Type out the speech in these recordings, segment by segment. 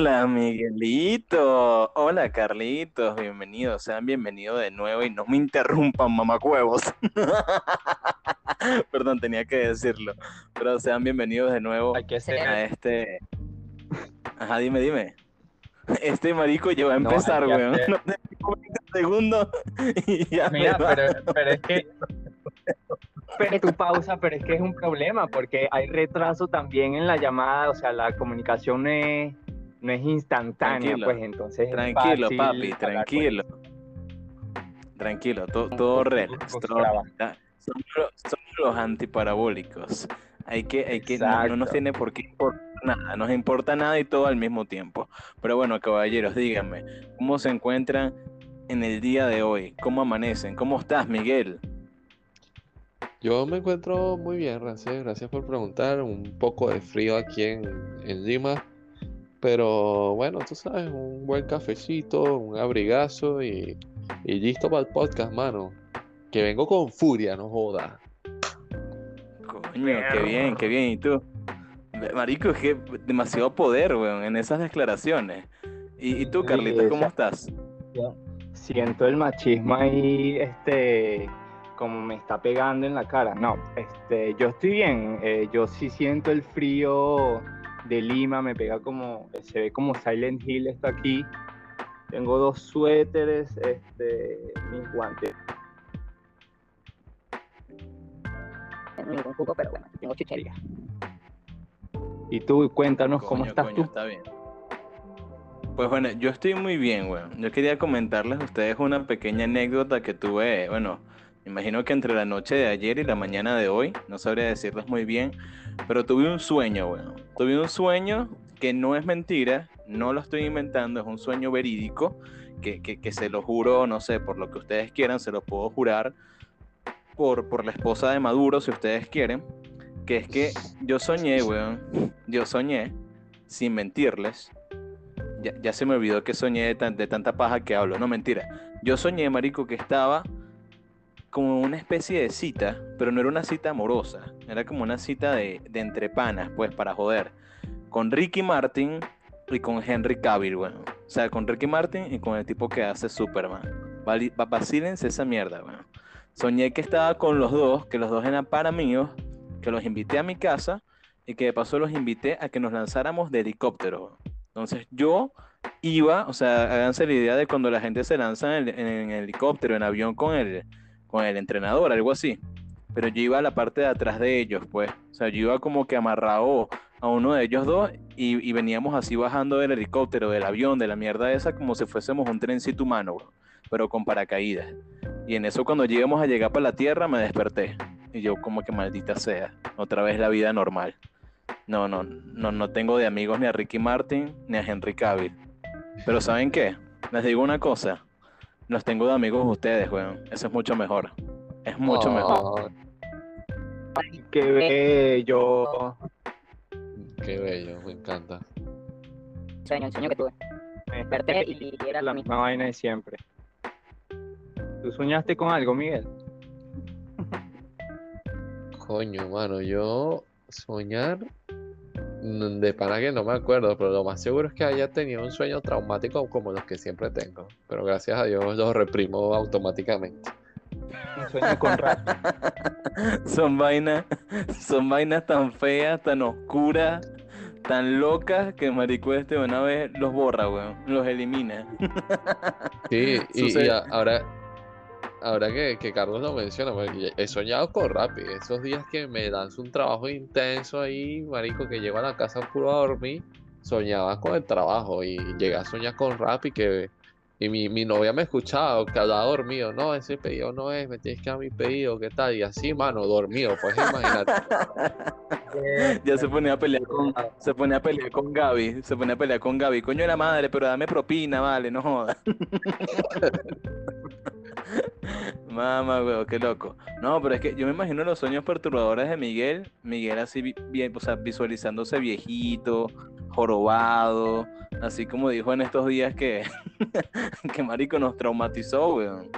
Hola, Miguelito. Hola, Carlitos. Bienvenidos. Sean bienvenidos de nuevo y no me interrumpan, mamacuevos. Perdón, tenía que decirlo. Pero sean bienvenidos de nuevo Hay que a este. Ajá, dime, dime. Este marico ya va a No, empezar, que weón. No tengo 20 segundos y ya Mira, me pero, pero es que. Pero tu pausa, pero es que es un problema porque hay retraso también en la llamada, o sea, la comunicación no es, no es instantánea, Tranquilo. pues entonces. es Tranquilo, papi, con- tranquilo. Tranquilo, to- todo relax. Pues, todo- Somos, los- somos los antiparabólicos. Hay que, hay que, no, no nos tiene por qué importar nada, nos importa nada y todo al mismo tiempo. Pero bueno, caballeros, díganme, ¿cómo se encuentran en el día de hoy? ¿Cómo amanecen? ¿Cómo estás, Miguel? Yo me encuentro muy bien, gracias, gracias por preguntar. Un poco de frío aquí en, en Lima, pero bueno, tú sabes, un buen cafecito, un abrigazo y, y listo para el podcast, mano. Que vengo con furia, no joda. Coño, qué bien, qué bien. ¿Y tú? Marico, es que demasiado poder, weón, en esas declaraciones. ¿Y, y tú, Sí, Carlitos, cómo estás? Siento el machismo ahí, este, como me está pegando en la cara. No, este, yo estoy bien. eh, yo sí siento el frío de Lima, me pega como, se ve como Silent Hill esto aquí. Tengo dos suéteres, este, mis guantes. tengo ningún cupo, pero bueno, tengo chuchería. Y tú, cuéntanos cómo estás coño, tú. Está bien. Pues bueno, yo estoy muy bien, weón. Yo quería comentarles a ustedes una pequeña anécdota que tuve, bueno, imagino que entre la noche de ayer y la mañana de hoy, no sabría decirles muy bien, pero tuve un sueño, weón. Tuve un sueño que no es mentira, no lo estoy inventando, es un sueño verídico, que, que, que se lo juro, no sé, por lo que ustedes quieran, se lo puedo jurar por, por la esposa de Maduro, si ustedes quieren, que es que yo soñé, weón, yo soñé, sin mentirles, ya, ya se me olvidó que soñé de, de tanta paja que hablo. No, mentira. Yo soñé, marico, que estaba como una especie de cita, pero no era una cita amorosa. Era como una cita de, de entre panas, pues, para joder. Con Ricky Martin y con Henry Cavill, bueno. O sea, con Ricky Martin y con el tipo que hace Superman. Vacílense esa mierda, bueno. Soñé que estaba con los dos, que los dos eran para míos, que los invité a mi casa y que de paso los invité a que nos lanzáramos de helicóptero. Entonces yo iba, o sea, háganse la idea de cuando la gente se lanza en, en- en helicóptero, en avión con el, con el entrenador, algo así. Pero yo iba a la parte de atrás de ellos, pues. O sea, yo iba como que amarrado a uno de ellos dos y, veníamos así bajando del helicóptero, del avión, de la mierda esa, como si fuésemos un trencito humano, weón, pero con paracaídas. Y en eso cuando llegamos a llegar para la tierra me desperté. Y yo como que maldita sea, otra vez la vida normal. No, no, no, no tengo de amigos ni a Ricky Martin ni a Henry Cavill. Pero ¿saben qué? Les digo una cosa. Los tengo de amigos ustedes, weón. Eso es mucho mejor. Es mucho mejor. Ah, Qué bello. qué bello, me encanta. Sueño, el sueño que tuve. Me desperté y, era La lo mismo. misma vaina de siempre. ¿Tú soñaste con algo, Miguel? Coño, mano, yo soñar de pana que no me acuerdo, pero lo más seguro es que haya tenido un sueño traumático como los que siempre tengo. Pero gracias a Dios los reprimo automáticamente. Un sueño con rap. son vainas, son vainas tan feas, tan oscuras, tan locas que marico este una vez los borra, weón. Los elimina. Sí, y, ahora, ahora que, que Carlos lo menciona, pues, he soñado con Rappi. Esos días que me lanzo un trabajo intenso ahí, marico, que llego a la casa puro a dormir, soñaba con el trabajo y llegué a soñar con Rappi que y mi, mi novia me escuchaba, que hablaba dormido, no, ese pedido no es, me tienes que dar mi pedido, ¿qué tal? Y así, mano, dormido, pues imagínate. ya se ponía a pelear con, se ponía a pelear con Gaby, se ponía a pelear con Gaby, coño de la madre, pero dame propina, vale, no jodas. Mamá, weón, qué loco. No, pero es que yo me imagino los sueños perturbadores de Miguel, Miguel así bien, o sea, visualizándose viejito, jorobado, así como dijo en estos días que, que Marico nos traumatizó, weón.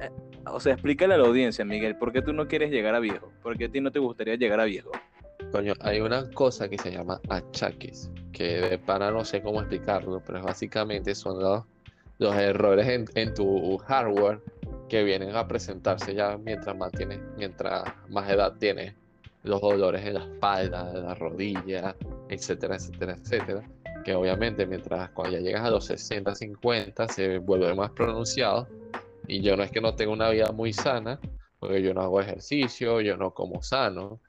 Eh, O sea, explícale a la audiencia, Miguel, ¿por qué tú no quieres llegar a viejo? ¿Por qué a ti no te gustaría llegar a viejo? Coño, hay una cosa que se llama achaques, que de pana no sé cómo explicarlo, pero básicamente son los, los errores en, en tu hardware que vienen a presentarse ya mientras más tienes, mientras más edad tienes, los dolores en la espalda, en la rodilla, etcétera, etcétera, etcétera. Que obviamente mientras cuando ya llegas a los 60, 50 se vuelve más pronunciado. Y yo no es que no tenga una vida muy sana, porque yo no hago ejercicio, yo no como sano,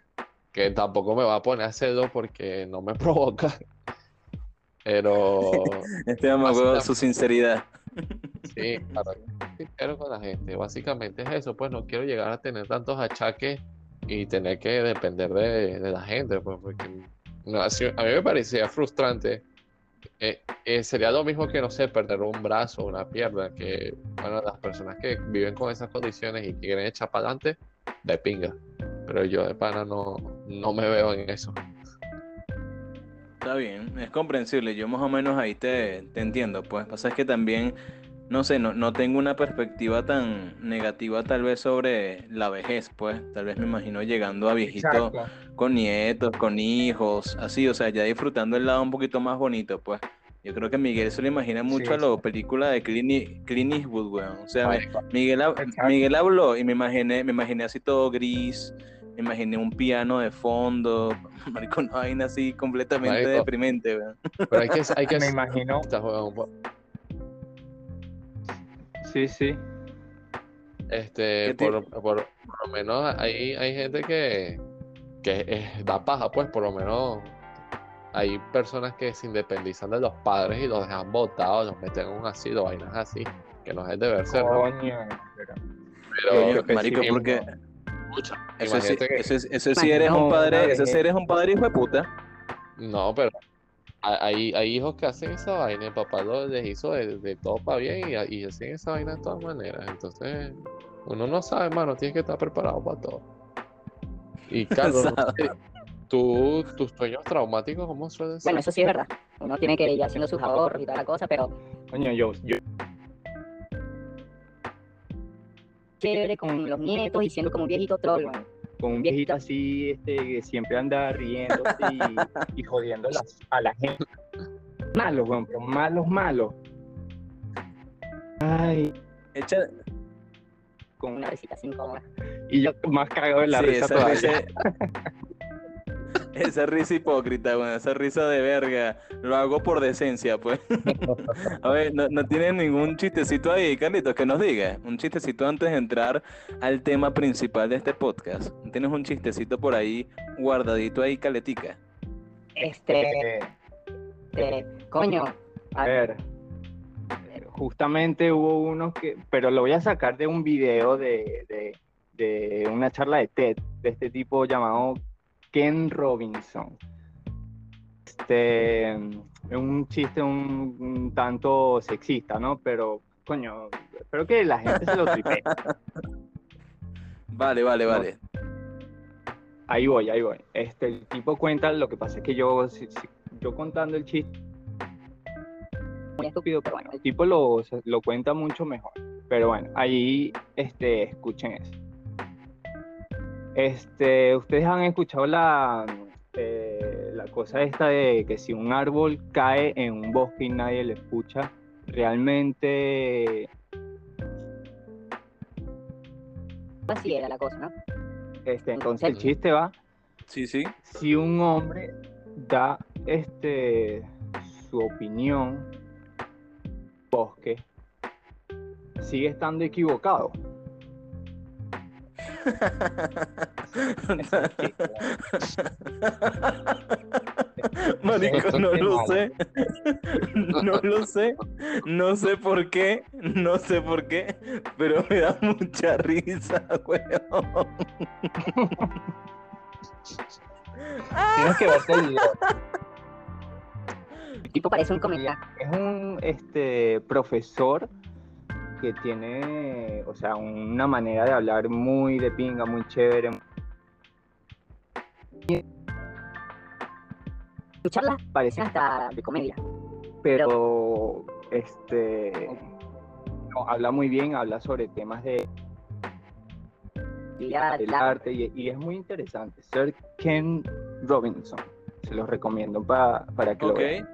que tampoco me va a poner a hacerlo porque no me provoca. Pero Este me acuerdo su sinceridad. Sí, claro, sincero con la gente. Básicamente es eso, pues no quiero llegar a tener tantos achaques y tener que depender de, de la gente, pues porque a mí me parecía frustrante. Eh, eh, sería lo mismo que, no sé, perder un brazo o una pierna, que, bueno, las personas que viven con esas condiciones y quieren echar para adelante, de pinga. Pero yo de pana no, no me veo en eso. Está bien, es comprensible. Yo más o menos ahí te, te entiendo. Pues pasa es que también, no sé, no, no tengo una perspectiva tan negativa tal vez sobre la vejez, pues. Tal vez me imagino llegando a viejito Exacto. con nietos, con hijos, así, o sea, ya disfrutando el lado un poquito más bonito, pues. Yo creo que Miguel se lo imagina mucho a la sí. película de Clint, Clint Eastwood, weón. O sea, Miguel. Miguel habló y me imaginé, me imaginé así todo gris, me imaginé un piano de fondo, marico, una vaina así completamente Marico. deprimente, weón. Pero hay que, hay que Me imagino. Sí, sí. Este, ¿Qué te- por, por- por lo menos hay, hay gente que, que es- da paja, pues por lo menos hay personas que se independizan de los padres y los dejan botados, los meten en un asilo, vainas así, que no es deber ser, ¿no? Coño. pero- Yo marico, sí, porque escucha, eso sí, que- eso, es- eso sí eres un padre, eso sí eres un padre hijo de puta. no, pero hay, hay hijos que hacen esa vaina, el papá lo- les hizo de, de todo para bien y, y hacen esa vaina de todas maneras, entonces uno no sabe, hermano, tienes que estar preparado para todo. Y Carlos, no sé, tú, tus sueños traumáticos, ¿cómo suelen ser? Bueno, eso sí es verdad. Uno tiene que ir haciendo sus ahorros y toda la cosa, pero Coño, yo, yo chévere con los nietos y siendo como un viejito troll, weón. Con un viejito así, este, que siempre anda riendo y, y jodiendo las- a la gente. Malos, weón, pero malos, malos. Ay, Echa, con Una risita así incómoda. Y yo más cagado de la sí, risa todavía. esa risa hipócrita, weón, esa risa de verga. Lo hago por decencia, pues. A ver, no, no tienes ningún chistecito ahí, Carlitos, que nos diga. Un chistecito antes de entrar al tema principal de este podcast. ¿Tienes un chistecito por ahí guardadito ahí, caletica? Este, este, coño, a ver, justamente hubo uno que, pero lo voy a sacar de un video de, de, de una charla de TED, de este tipo llamado Ken Robinson. Este, es un chiste un, un tanto sexista, ¿no? Pero, coño, espero que la gente se lo tripee. Vale, vale, No. vale. Ahí voy, ahí voy. Este, el tipo cuenta, lo que pasa es que yo, si- si- yo contando el chiste, muy estúpido, pero bueno. el tipo lo, lo cuenta mucho mejor. Pero bueno, ahí este, escuchen eso. Este, ustedes han escuchado la, eh, la cosa esta de que si un árbol cae en un bosque y nadie lo escucha, realmente Así era la cosa, ¿no? este, entonces el chiste va Sí, sí. si un hombre da este su opinión bosque sigue estando equivocado Marico, no lo sé. No lo sé. No sé por qué. No sé por qué. Pero me da mucha risa, weón. tienes que verte el video El tipo parece un comediante. es un este profesor que tiene o sea una manera de hablar muy de pinga muy chévere Escucharla parece hasta de comedia. pero este no, habla muy bien habla sobre temas de la- arte y, y es muy interesante. Sir Ken Robinson. Se los recomiendo pa- para que lo vean.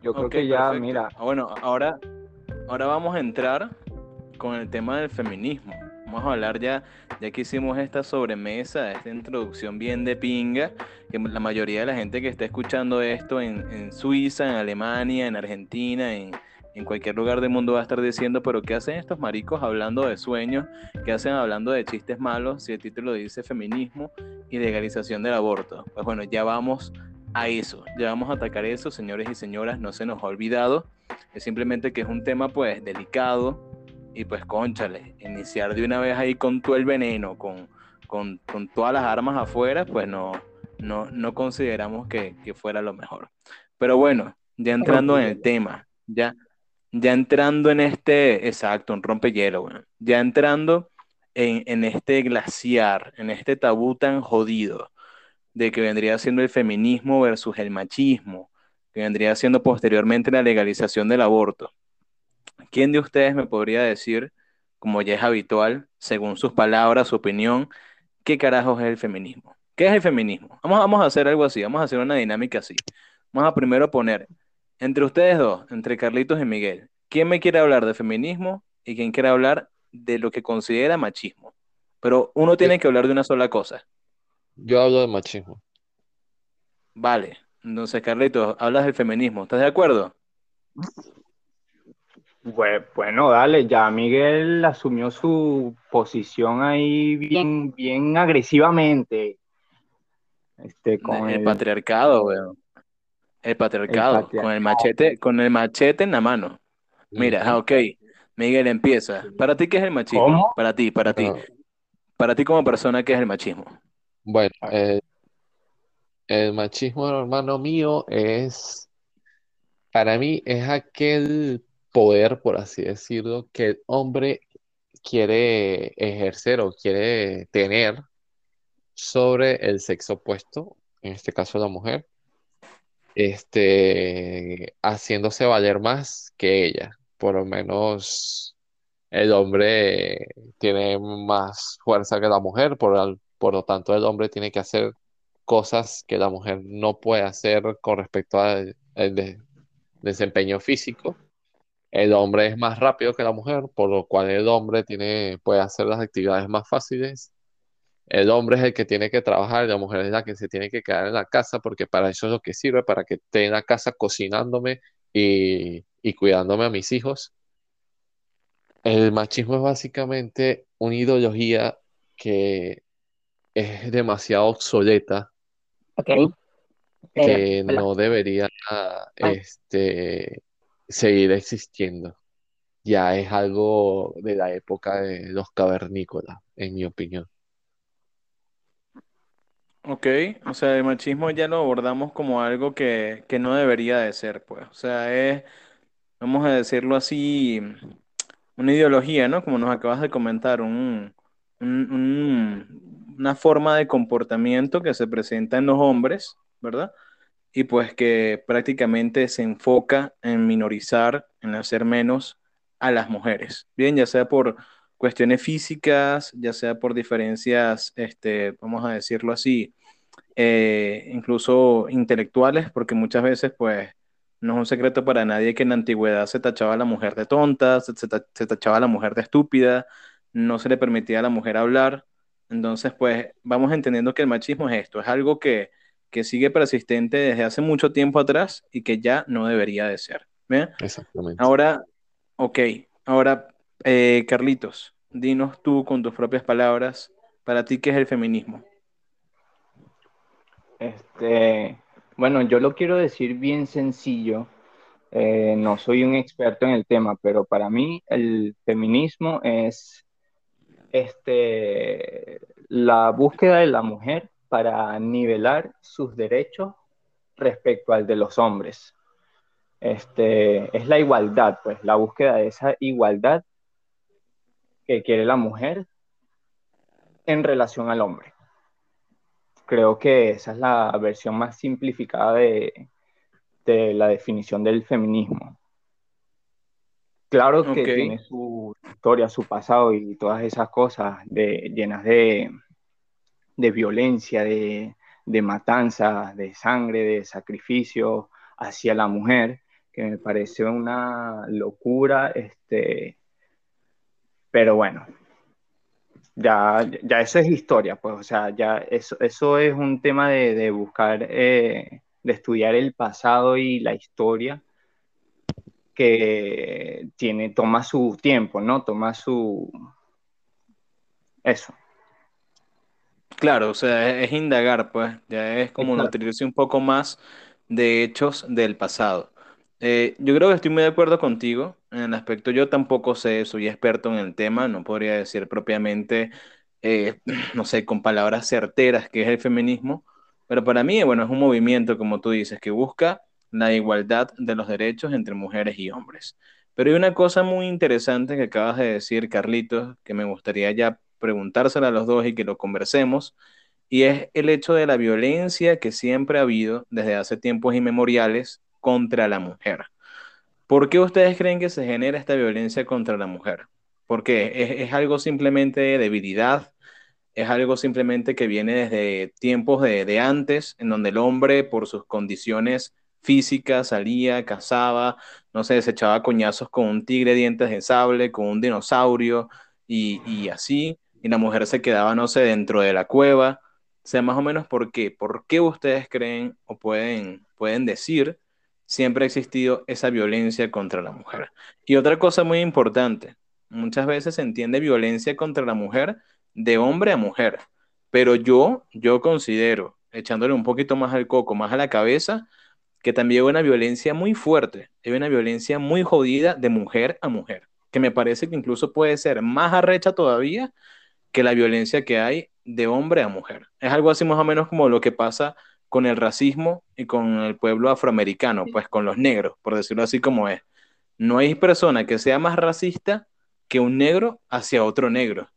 Yo creo que ya, perfecto. mira, Ah, Bueno, ahora, ahora vamos a entrar con el tema del feminismo. Vamos a hablar ya, ya que hicimos esta sobremesa, esta introducción bien de pinga, que la mayoría de la gente que está escuchando esto en, Suiza, en Alemania, en Argentina, en, en cualquier lugar del mundo va a estar diciendo, pero ¿qué hacen estos maricos hablando de sueños? ¿Qué hacen hablando de chistes malos si el título dice feminismo y legalización del aborto? Pues bueno, ya vamos a eso, ya vamos a atacar eso, señores y señoras, no se nos ha olvidado, es simplemente que es un tema pues delicado y pues conchale, iniciar de una vez ahí con todo el veneno, con, con, con todas las armas afuera, pues no, no, no consideramos que, que fuera lo mejor. Pero bueno, ya entrando en el tema, ya, ya entrando en este, exacto, un rompehielo, bueno, ya entrando en, en este glaciar, en este tabú tan jodido de que vendría siendo el feminismo versus el machismo, que vendría siendo posteriormente la legalización del aborto. ¿Quién de ustedes me podría decir, como ya es habitual, según sus palabras, su opinión, qué carajos es el feminismo? ¿Qué es el feminismo? Vamos, vamos a hacer algo así, vamos a hacer una dinámica así. Vamos a primero poner, entre ustedes dos, entre Carlitos y Miguel, ¿quién me quiere hablar de feminismo y quién quiere hablar de lo que considera machismo? Pero uno tiene que hablar de una sola cosa. Yo hablo de machismo. Vale, entonces Carlitos, hablas del feminismo, ¿estás de acuerdo? bue- bueno, dale, ya Miguel asumió su posición ahí bien, bien agresivamente. Este, con el, el, patriarcado, weón. El patriarcado, con el machete, con el machete en la mano. Mira, ah, ok. Miguel empieza. ¿Para ti qué es el machismo? ¿Cómo? Para ti, para ti. No, Para ti como persona, ¿qué es el machismo? Bueno, Ah. eh, el machismo, hermano mío, es, para mí, es aquel poder, por así decirlo, que el hombre quiere ejercer o quiere tener sobre el sexo opuesto, en este caso la mujer, este, haciéndose valer más que ella. Por lo menos el hombre tiene más fuerza que la mujer, por, al- por lo tanto el hombre tiene que hacer cosas que la mujer no puede hacer con respecto al al de- desempeño físico. El hombre es más rápido que la mujer, por lo cual el hombre tiene, puede hacer las actividades más fáciles. El hombre es el que tiene que trabajar la mujer es la que se tiene que quedar en la casa porque para eso es lo que sirve, para que esté en la casa cocinándome y, y cuidándome a mis hijos. El machismo es básicamente una ideología que es demasiado obsoleta, Ok. que Eh, no debería este, seguir existiendo. Ya es algo de la época de los cavernícolas, en mi opinión. Ok, o sea, el machismo ya lo abordamos como algo que, que no debería de ser, pues. O sea, es, vamos a decirlo así, una ideología, ¿no? Como nos acabas de comentar, un, un- un- una forma de comportamiento que se presenta en los hombres, ¿verdad? Y pues que prácticamente se enfoca en minorizar, en hacer menos a las mujeres. Bien, ya sea por cuestiones físicas, ya sea por diferencias, este, vamos a decirlo así, eh, incluso intelectuales, porque muchas veces, pues, no es un secreto para nadie que en la antigüedad se tachaba a la mujer de tonta, se, se ta- se tachaba a la mujer de estúpida, no se le permitía a la mujer hablar. Entonces, pues, vamos entendiendo que el machismo es esto, es algo que, que sigue persistente desde hace mucho tiempo atrás y que ya no debería de ser. ¿bien? Exactamente. Ahora, ok, ahora, eh, Carlitos, dinos tú con tus propias palabras, para ti, ¿qué es el feminismo? Este, bueno, yo lo quiero decir bien sencillo. Eh, no soy un experto en el tema, pero para mí el feminismo es este, la búsqueda de la mujer para nivelar sus derechos respecto al de los hombres. Este, es la igualdad, pues, la búsqueda de esa igualdad que quiere la mujer en relación al hombre. Creo que esa es la versión más simplificada de, de la definición del feminismo. Claro que tiene su historia, su pasado y todas esas cosas de, llenas de, de violencia, de, de matanza, de sangre, de sacrificio hacia la mujer, que me parece una locura, este, pero bueno, ya, ya eso es historia, pues, o sea, ya eso, eso es un tema de, buscar, eh, de estudiar el pasado y la historia que tiene, toma su tiempo, ¿no? Toma su... Eso. Claro, o sea, es, indagar, pues, ya es como nutrirse un poco más de hechos del pasado. Eh, yo creo que estoy muy de acuerdo contigo en el aspecto, yo tampoco sé, soy experto en el tema, no podría decir propiamente, eh, no sé, con palabras certeras qué es el feminismo, pero para mí, bueno, es un movimiento, como tú dices, que busca la igualdad de los derechos entre mujeres y hombres. Pero hay una cosa muy interesante que acabas de decir, Carlitos, que me gustaría ya preguntársela a los dos y que lo conversemos, y es el hecho de la violencia que siempre ha habido desde hace tiempos inmemoriales contra la mujer. ¿Por qué ustedes creen que se genera esta violencia contra la mujer? Porque es, es algo simplemente de debilidad, es algo simplemente que viene desde tiempos de, de, antes, en donde el hombre, por sus condiciones físicas, salía, cazaba, no se echaba coñazos con un tigre dientes de sable, con un dinosaurio y, y así, y la mujer se quedaba, no sé, dentro de la cueva. O sea, más o menos por qué. ¿Por qué ustedes creen o pueden, pueden decir siempre ha existido esa violencia contra la mujer? Y otra cosa muy importante, muchas veces se entiende violencia contra la mujer de hombre a mujer, pero yo, yo considero, echándole un poquito más al coco, más a la cabeza, que también hay una violencia muy fuerte, hay una violencia muy jodida de mujer a mujer, que me parece que incluso puede ser más arrecha todavía que la violencia que hay de hombre a mujer. Es algo así más o menos como lo que pasa con el racismo y con el pueblo afroamericano, pues con los negros, por decirlo así como es. No hay persona que sea más racista que un negro hacia otro negro,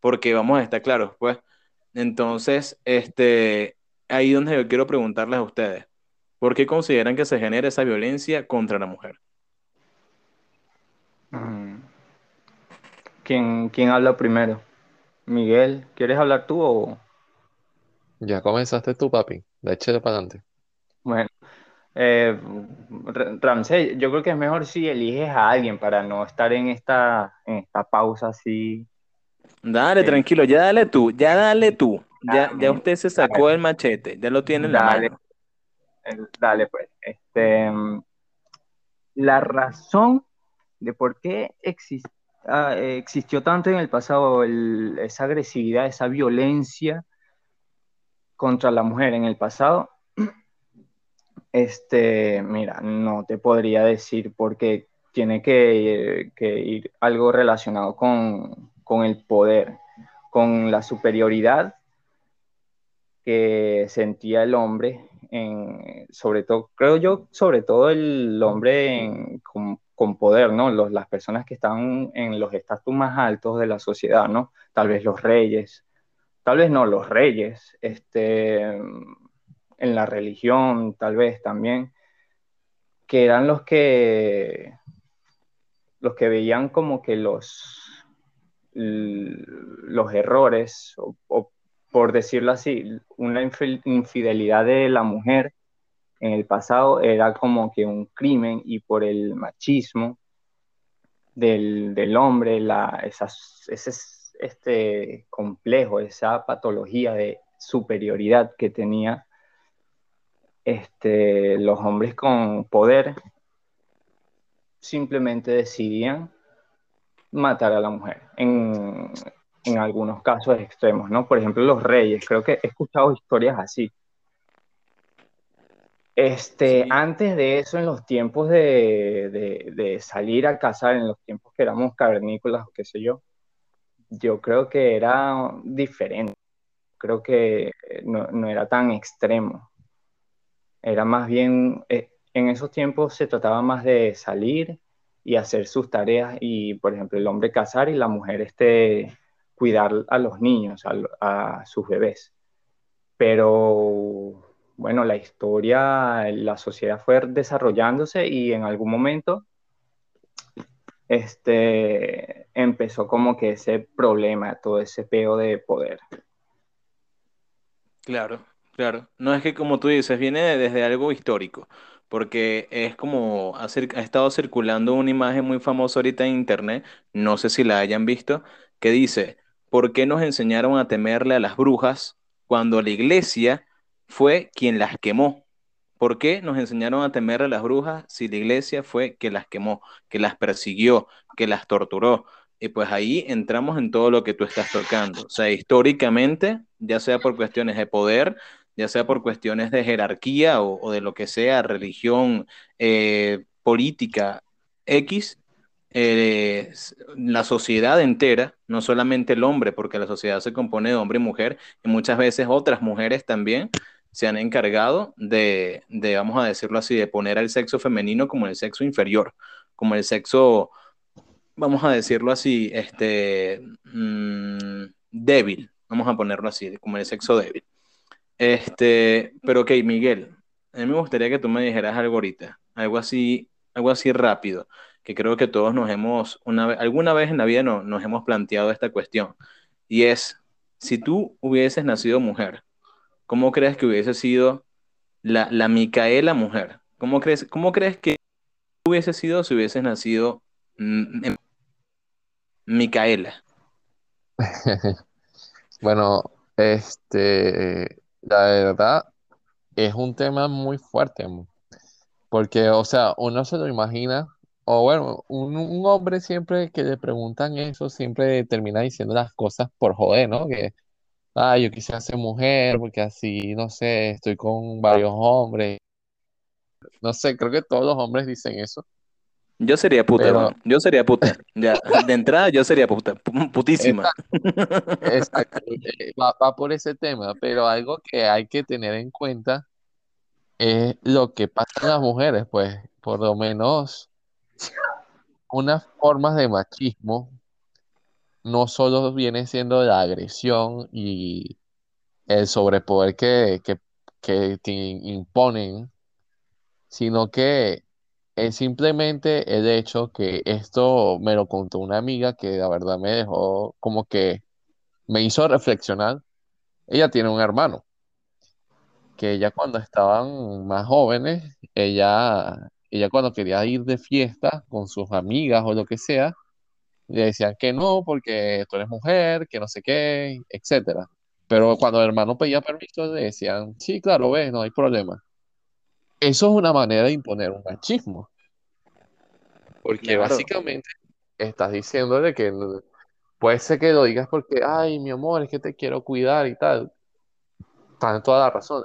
porque vamos a estar claros, pues. Entonces, este, ahí donde yo quiero preguntarles a ustedes, ¿por qué consideran que se genera esa violencia contra la mujer? Mm. ¿Quién, quién habla primero? Miguel, ¿quieres hablar tú o...? Ya comenzaste tú, papi. De échale para adelante. Bueno, eh, Ramsey, yo creo que es mejor si eliges a alguien para no estar en esta, en esta pausa así. Dale, Sí. tranquilo, ya dale tú, ya dale tú. Ya, Dale, ya usted se sacó el machete, ya lo tiene en la Dale. mano. Dale, pues. Este, la razón de por qué ah, eh, existió tanto en el pasado esa agresividad, esa violencia contra la mujer en el pasado, este, mira, no te podría decir porque tiene que, que ir algo relacionado con, con el poder, con la superioridad que sentía el hombre, sobre todo, creo yo, sobre todo el hombre con, poder, ¿no? Los, las personas que están en los estatus más altos de la sociedad, ¿no? Tal vez los reyes, tal vez no los reyes, este, en la religión, tal vez también, que eran los que, los que veían como que los, los errores o por decirlo así, una infi- infidelidad de la mujer en el pasado era como que un crimen y por el machismo del, hombre, ese este complejo, esa patología de superioridad que tenía este, los hombres con poder, simplemente decidían matar a la mujer. En algunos casos extremos, ¿no? Por ejemplo, los reyes, creo que he escuchado historias así. Este, Sí. antes de eso, en los tiempos de, de, de salir a cazar, en los tiempos que éramos cavernícolas o qué sé yo, yo creo que era diferente. Creo que no, no era tan extremo. Era más bien, eh, en esos tiempos se trataba más de salir y hacer sus tareas y, por ejemplo, el hombre cazar y la mujer este, cuidar a los niños, a, sus bebés. Pero bueno, la historia, la sociedad fue desarrollándose y en algún momento este, empezó como que ese problema, todo ese peo de poder. Claro, Claro, no es que como tú dices, viene de- desde algo histórico, porque es como ha estado circulando una imagen muy famosa ahorita en internet, no sé si la hayan visto, que dice, ¿por qué nos enseñaron a temerle a las brujas cuando la iglesia fue quien las quemó? ¿Por qué nos enseñaron a temerle a las brujas si la iglesia fue que las quemó, que las persiguió, que las torturó? Y pues ahí entramos en todo lo que tú estás tocando. O sea, históricamente, ya sea por cuestiones de poder, ya sea por cuestiones de jerarquía o, o de lo que sea, religión, eh, política, X, eh, la sociedad entera, no solamente el hombre, porque la sociedad se compone de hombre y mujer, y muchas veces otras mujeres también se han encargado de, de, vamos a decirlo así, de poner al sexo femenino como el sexo inferior, como el sexo, vamos a decirlo así, este, mm, débil, vamos a ponerlo así, como el sexo débil. Este, pero ok, Miguel, a mí me gustaría que tú me dijeras algo ahorita, algo así, algo así rápido, que creo que todos nos hemos, una alguna vez en la vida no, nos hemos planteado esta cuestión, y es, si tú hubieses nacido mujer, ¿cómo crees que hubiese sido la, la Micaela mujer? ¿Cómo crees, cómo crees que hubiese sido si hubieses nacido Micaela? Bueno, este, la verdad es un tema muy fuerte, porque, o sea, uno se lo imagina, o bueno, un, un hombre siempre que le preguntan eso, siempre termina diciendo las cosas por joder, ¿no? Que, ah, yo quisiera ser mujer, porque así, no sé, estoy con varios hombres, no sé, creo que todos los hombres dicen eso, Yo sería puta, pero weón. Yo sería puta. Ya, de entrada yo sería puta, pu- putísima. Exacto, eh, va, va por ese tema, pero algo que hay que tener en cuenta es lo que pasa en las mujeres, pues por lo menos unas formas de machismo no solo viene siendo la agresión y el sobrepoder que, que, que te imponen, sino que es simplemente el hecho que esto me lo contó una amiga que la verdad me dejó como que me hizo reflexionar. Ella tiene un hermano. que ella cuando estaban más jóvenes, ella, ella cuando quería ir de fiesta con sus amigas o lo que sea, le decían que no porque tú eres mujer, que no sé qué, etcétera. Pero cuando el hermano pedía permiso, le decían, sí, claro, ves, no hay problema. Eso es una manera de imponer un machismo, porque Claro, básicamente estás diciéndole que puede ser que lo digas porque, ay, mi amor, es que te quiero cuidar y tal. Tienes toda la razón.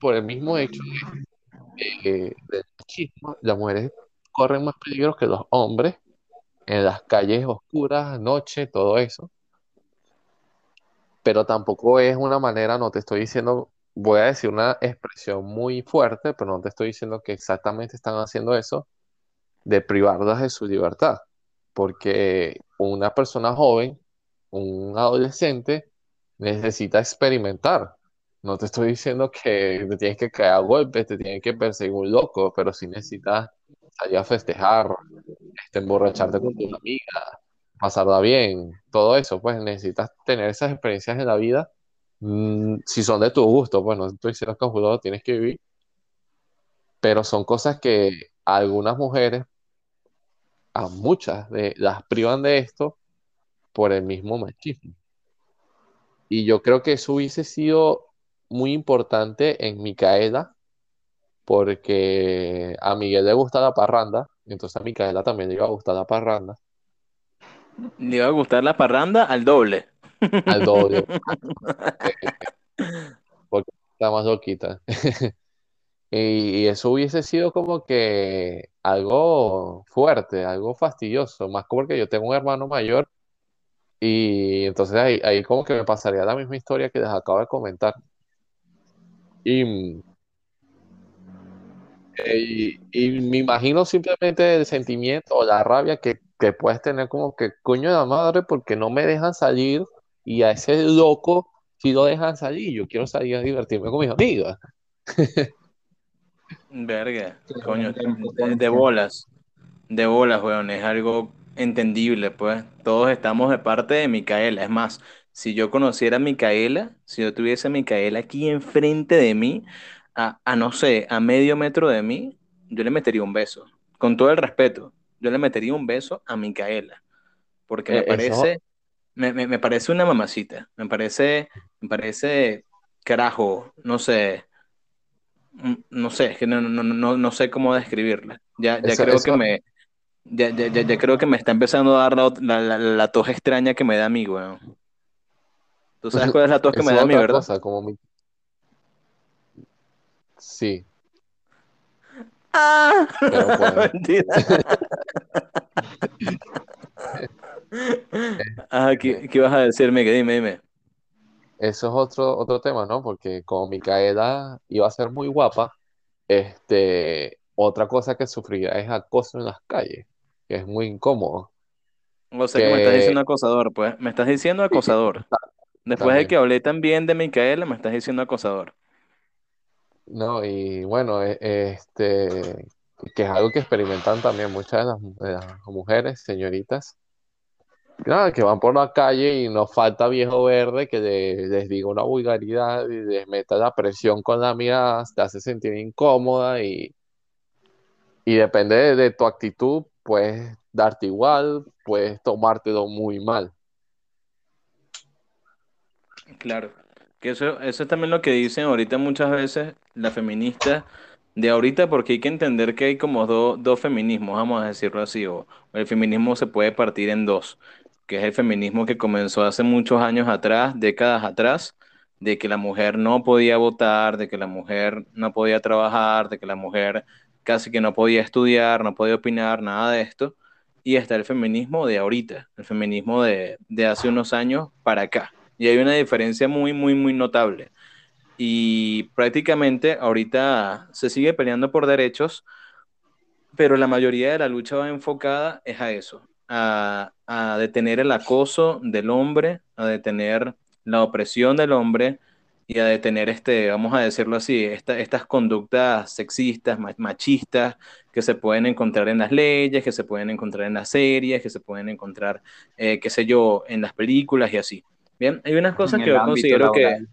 Por el mismo hecho eh, del machismo, las mujeres corren más peligro que los hombres en las calles oscuras, noche, todo eso. Pero tampoco es una manera, no te estoy diciendo, voy a decir una expresión muy fuerte, pero no te estoy diciendo que exactamente están haciendo eso, de privarlas de su libertad. Porque una persona joven, un adolescente, necesita experimentar. No te estoy diciendo que te tienes que caer a golpes, te tienes que perseguir un loco, pero sí necesitas salir a festejar, este, emborracharte con tus amigas, pasarla bien, todo eso, pues necesitas tener esas experiencias en la vida, mm, si son de tu gusto, pues no estoy diciendo que lo tienes que vivir, pero son cosas que algunas mujeres, a muchas, de, las privan de esto por el mismo machismo. Y yo creo que eso hubiese sido muy importante en Micaela, porque a Miguel le gusta la parranda, entonces a Micaela también le iba a gustar la parranda, le iba a gustar la parranda al doble. al doble, porque está más loquita. Y, eso hubiese sido como que algo fuerte, algo fastidioso, más porque yo tengo un hermano mayor y entonces ahí, ahí como que me pasaría la misma historia que les acabo de comentar. Y, mm, y, y me imagino simplemente el sentimiento o la rabia que, que puedes tener como que coño de la madre porque no me dejan salir y a ese loco sí lo dejan salir, yo quiero salir a divertirme con mis amigas. Verga, coño, de de- bolas, de bolas, weón, es algo entendible, pues. Todos estamos de parte de Micaela. Es más, si yo conociera a Micaela, si yo tuviese a Micaela aquí enfrente de mí, a, a no sé, a medio metro de mí, yo le metería un beso. Con todo el respeto, yo le metería un beso a Micaela. Porque me Eh, eso- parece, me, me- me parece una mamacita. Me parece, me parece, carajo, no sé. mm, No sé, es que no, no, no, no sé cómo describirla. Ya, ya Eso- creo que me, ya, ya, ya, ya creo que me está empezando a dar la, la, la, la tos extraña que me da a mí, weón. ¿Tú sabes cuál es la tos que me da a mí, verdad? cosa, como mi... Sí, ¡Ah! Pero pues- Mentira. Ajá, ¿qué, qué ibas a decirme? Que dime, dime. eso es otro, otro tema, ¿no? Porque como Micaela iba a ser muy guapa, este, otra cosa que sufría es acoso en las calles, que es muy incómodo. O sea que me estás diciendo acosador, pues. Me estás diciendo acosador. Después de que hablé también de Micaela, me estás diciendo acosador. No, y bueno, e- este, que es algo que experimentan también muchas de las, de las mujeres, señoritas, nada, que van por la calle y nos falta viejo verde que le- les diga una vulgaridad y les meta la presión con la mirada, te hace sentir incómoda y, y depende de, de tu actitud, puedes darte igual, puedes tomártelo muy mal. Claro. Que eso, eso es también lo que dicen ahorita muchas veces las feministas de ahorita, porque hay que entender que hay como do- dos feminismos, vamos a decirlo así, o el feminismo se puede partir en dos, que es el feminismo que comenzó hace muchos años atrás, décadas atrás, de que la mujer no podía votar, de que la mujer no podía trabajar, de que la mujer casi que no podía estudiar, no podía opinar, nada de esto. Y está el feminismo de ahorita, el feminismo de, de hace unos años para acá. Y hay una diferencia muy, muy, muy notable. Y prácticamente ahorita se sigue peleando por derechos, pero la mayoría de la lucha va enfocada es a eso, a, detener el acoso del hombre, a detener la opresión del hombre y a detener este, vamos a decirlo así, esta- estas conductas sexistas, ma- machistas que se pueden encontrar en las leyes, que se pueden encontrar en las series, que se pueden encontrar, eh, qué sé yo, en las películas y así. Bien, hay unas cosas que yo considero que...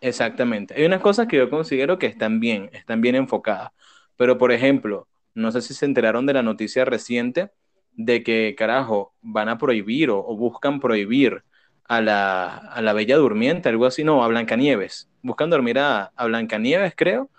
Exactamente. Hay unas cosas que yo considero que están bien, están bien enfocadas. Pero, por ejemplo, no sé si se enteraron de la noticia reciente de que, carajo, van a prohibir o, o buscan prohibir a la, a la Bella Durmiente, algo así, no, a Blancanieves. Buscan dormir a, a Blancanieves, creo,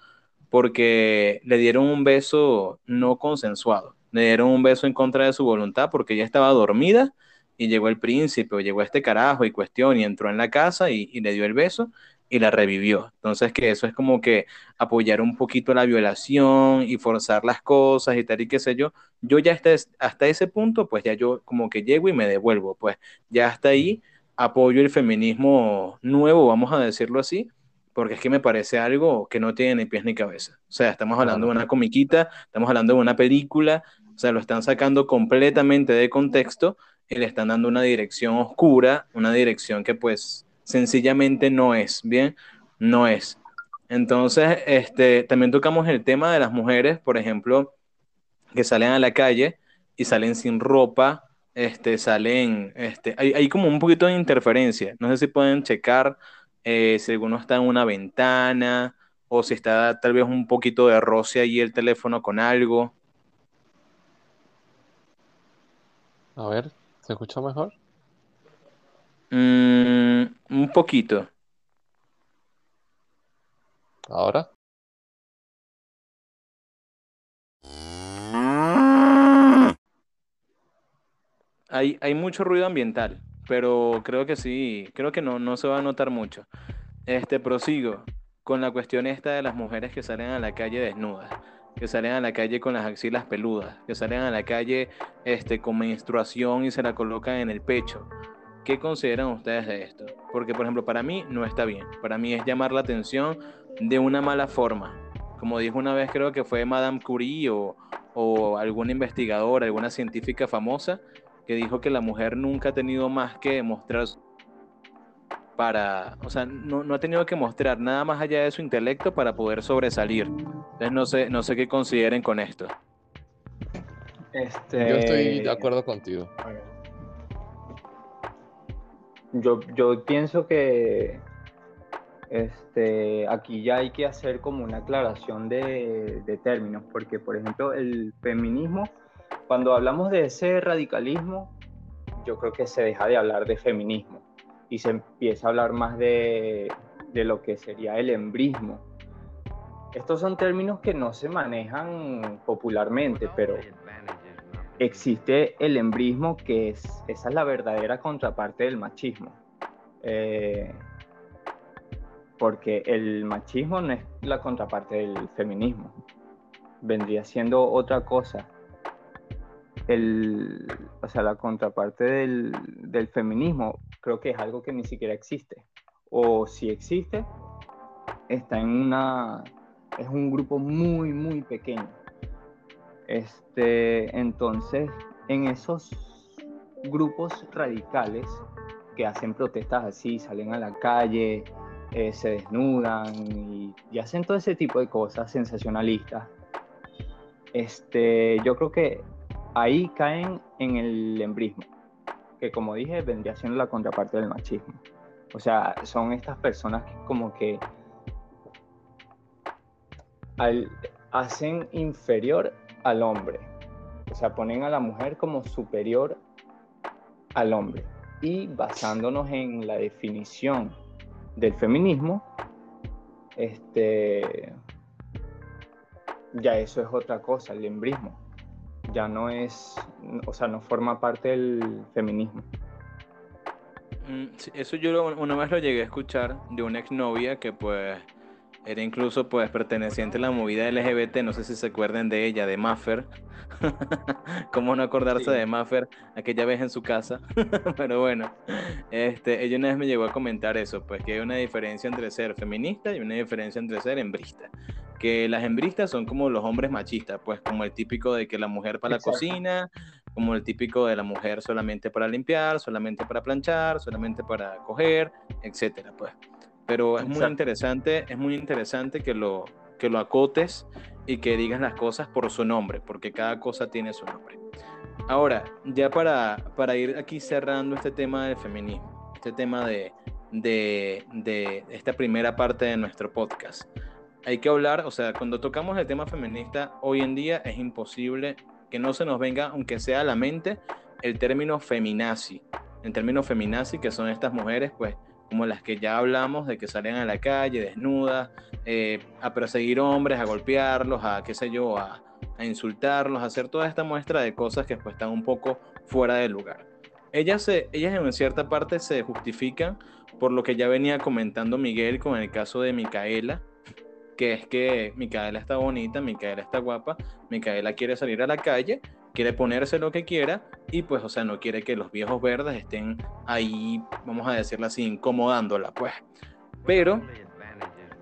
porque le dieron un beso no consensuado. Le dieron un beso en contra de su voluntad porque ella estaba dormida y llegó el príncipe o llegó este carajo y cuestión y entró en la casa y, y le dio el beso y la revivió. Entonces, que eso es como que apoyar un poquito la violación y forzar las cosas y tal y qué sé yo. Yo ya hasta, hasta ese punto, pues ya yo como que llego y me devuelvo, pues ya hasta ahí apoyo el feminismo nuevo, vamos a decirlo así, porque es que me parece algo que no tiene ni pies ni cabeza. O sea, estamos hablando de una comiquita, estamos hablando de una película, o sea, lo están sacando completamente de contexto y le están dando una dirección oscura, una dirección que pues sencillamente no es, ¿bien? No es. Entonces, este, también tocamos el tema de las mujeres, por ejemplo, que salen a la calle y salen sin ropa, este, salen, este, hay, hay como un poquito de interferencia. No sé si pueden checar eh, si alguno está en una ventana o si está tal vez un poquito de roce ahí el teléfono con algo. A ver, ¿se escucha mejor? Mm, un poquito. ¿Ahora? Hay, hay mucho ruido ambiental, pero creo que sí, creo que no, no se va a notar mucho. Este, prosigo con la cuestión esta de las mujeres que salen a la calle desnudas, que salen a la calle con las axilas peludas, que salen a la calle este, con menstruación y se la colocan en el pecho. ¿Qué consideran ustedes de esto? Porque, por ejemplo, para mí no está bien. Para mí es llamar la atención de una mala forma. Como dijo una vez, creo que fue Madame Curie o, o alguna investigadora, alguna científica famosa, que dijo que la mujer nunca ha tenido más que demostrar su- para, o sea, no, no ha tenido que mostrar nada más allá de su intelecto para poder sobresalir. Entonces no sé, no sé qué consideren con esto. Este, Yo estoy de acuerdo contigo. yo, yo pienso que este, aquí ya hay que hacer como una aclaración de, de términos, porque por ejemplo el feminismo, cuando hablamos de ese radicalismo, yo creo que se deja de hablar de feminismo y se empieza a hablar más de, de lo que sería el embrismo. Estos son términos que no se manejan popularmente, pero existe el embrismo que es, esa es la verdadera contraparte del machismo. Eh, porque el machismo no es la contraparte del feminismo, vendría siendo otra cosa. El, o sea, la contraparte del, del feminismo creo que es algo que ni siquiera existe. O si existe, está en una, es un grupo muy, muy pequeño. Este, entonces, en esos grupos radicales que hacen protestas así, salen a la calle, eh, se desnudan y, hacen todo ese tipo de cosas sensacionalistas. Este, yo creo que ahí caen en el embrismo, que como dije vendría siendo la contraparte del machismo. O sea, son estas personas que como que hacen inferior al hombre. O sea, ponen a la mujer como superior al hombre. Y basándonos en la definición del feminismo, este, ya eso es otra cosa, el embrismo. Ya no es, o sea, no forma parte del feminismo. Mm, eso yo una vez lo llegué a escuchar de una exnovia que pues era incluso pues perteneciente a la movida LGBT, no sé si se acuerdan de ella, de Maffer. ¿Cómo no acordarse de Maffer aquella vez en su casa? Pero bueno, este, ella una vez me llegó a comentar eso, pues que hay una diferencia entre ser feminista y una diferencia entre ser hembrista. Que las hembristas son como los hombres machistas, pues como el típico de que la mujer para la cocina, como el típico de la mujer solamente para limpiar, solamente para planchar, solamente para coger, etcétera, pues. Pero es muy interesante, es muy interesante que lo, que lo acotes y que digas las cosas por su nombre, porque cada cosa tiene su nombre. Ahora, ya para, para ir aquí cerrando este tema del feminismo, este tema de, de, de esta primera parte de nuestro podcast, hay que hablar, o sea, cuando tocamos el tema feminista, hoy en día es imposible que no se nos venga, aunque sea a la mente, el término feminazi. El término feminazi, que son estas mujeres, pues, como las que ya hablamos, de que salen a la calle desnudas, eh, a perseguir hombres, a golpearlos, a qué sé yo, a, insultarlos, a hacer toda esta muestra de cosas que pues están un poco fuera de lugar. Ellas, se, ellas en cierta parte se justifican por lo que ya venía comentando Miguel con el caso de Micaela, que es que Micaela está bonita, Micaela está guapa, Micaela quiere salir a la calle quiere ponerse lo que quiera y pues, o sea, no quiere que los viejos verdes estén ahí, vamos a decirlo así, incomodándola, pues. Pero,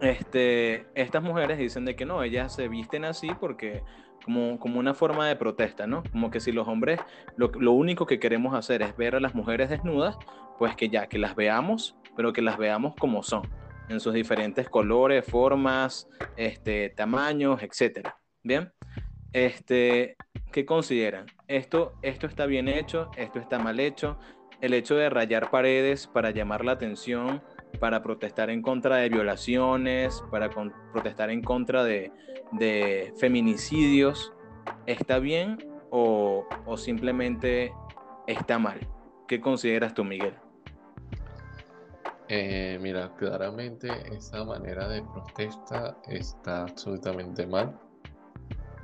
este, estas mujeres dicen de que no, ellas se visten así porque como, como una forma de protesta, ¿no? Como que si los hombres lo, lo único que queremos hacer es ver a las mujeres desnudas, pues que ya, que las veamos, pero que las veamos como son, en sus diferentes colores, formas, este, tamaños, etcétera. Bien, este, ¿qué consideran? Esto, esto está bien hecho, esto está mal hecho. El hecho de rayar paredes para llamar la atención, para protestar en contra de violaciones, para protestar en contra de, feminicidios, ¿está bien o, o simplemente está mal? ¿Qué consideras tú, Miguel? Eh, mira, claramente esa manera de protesta está absolutamente mal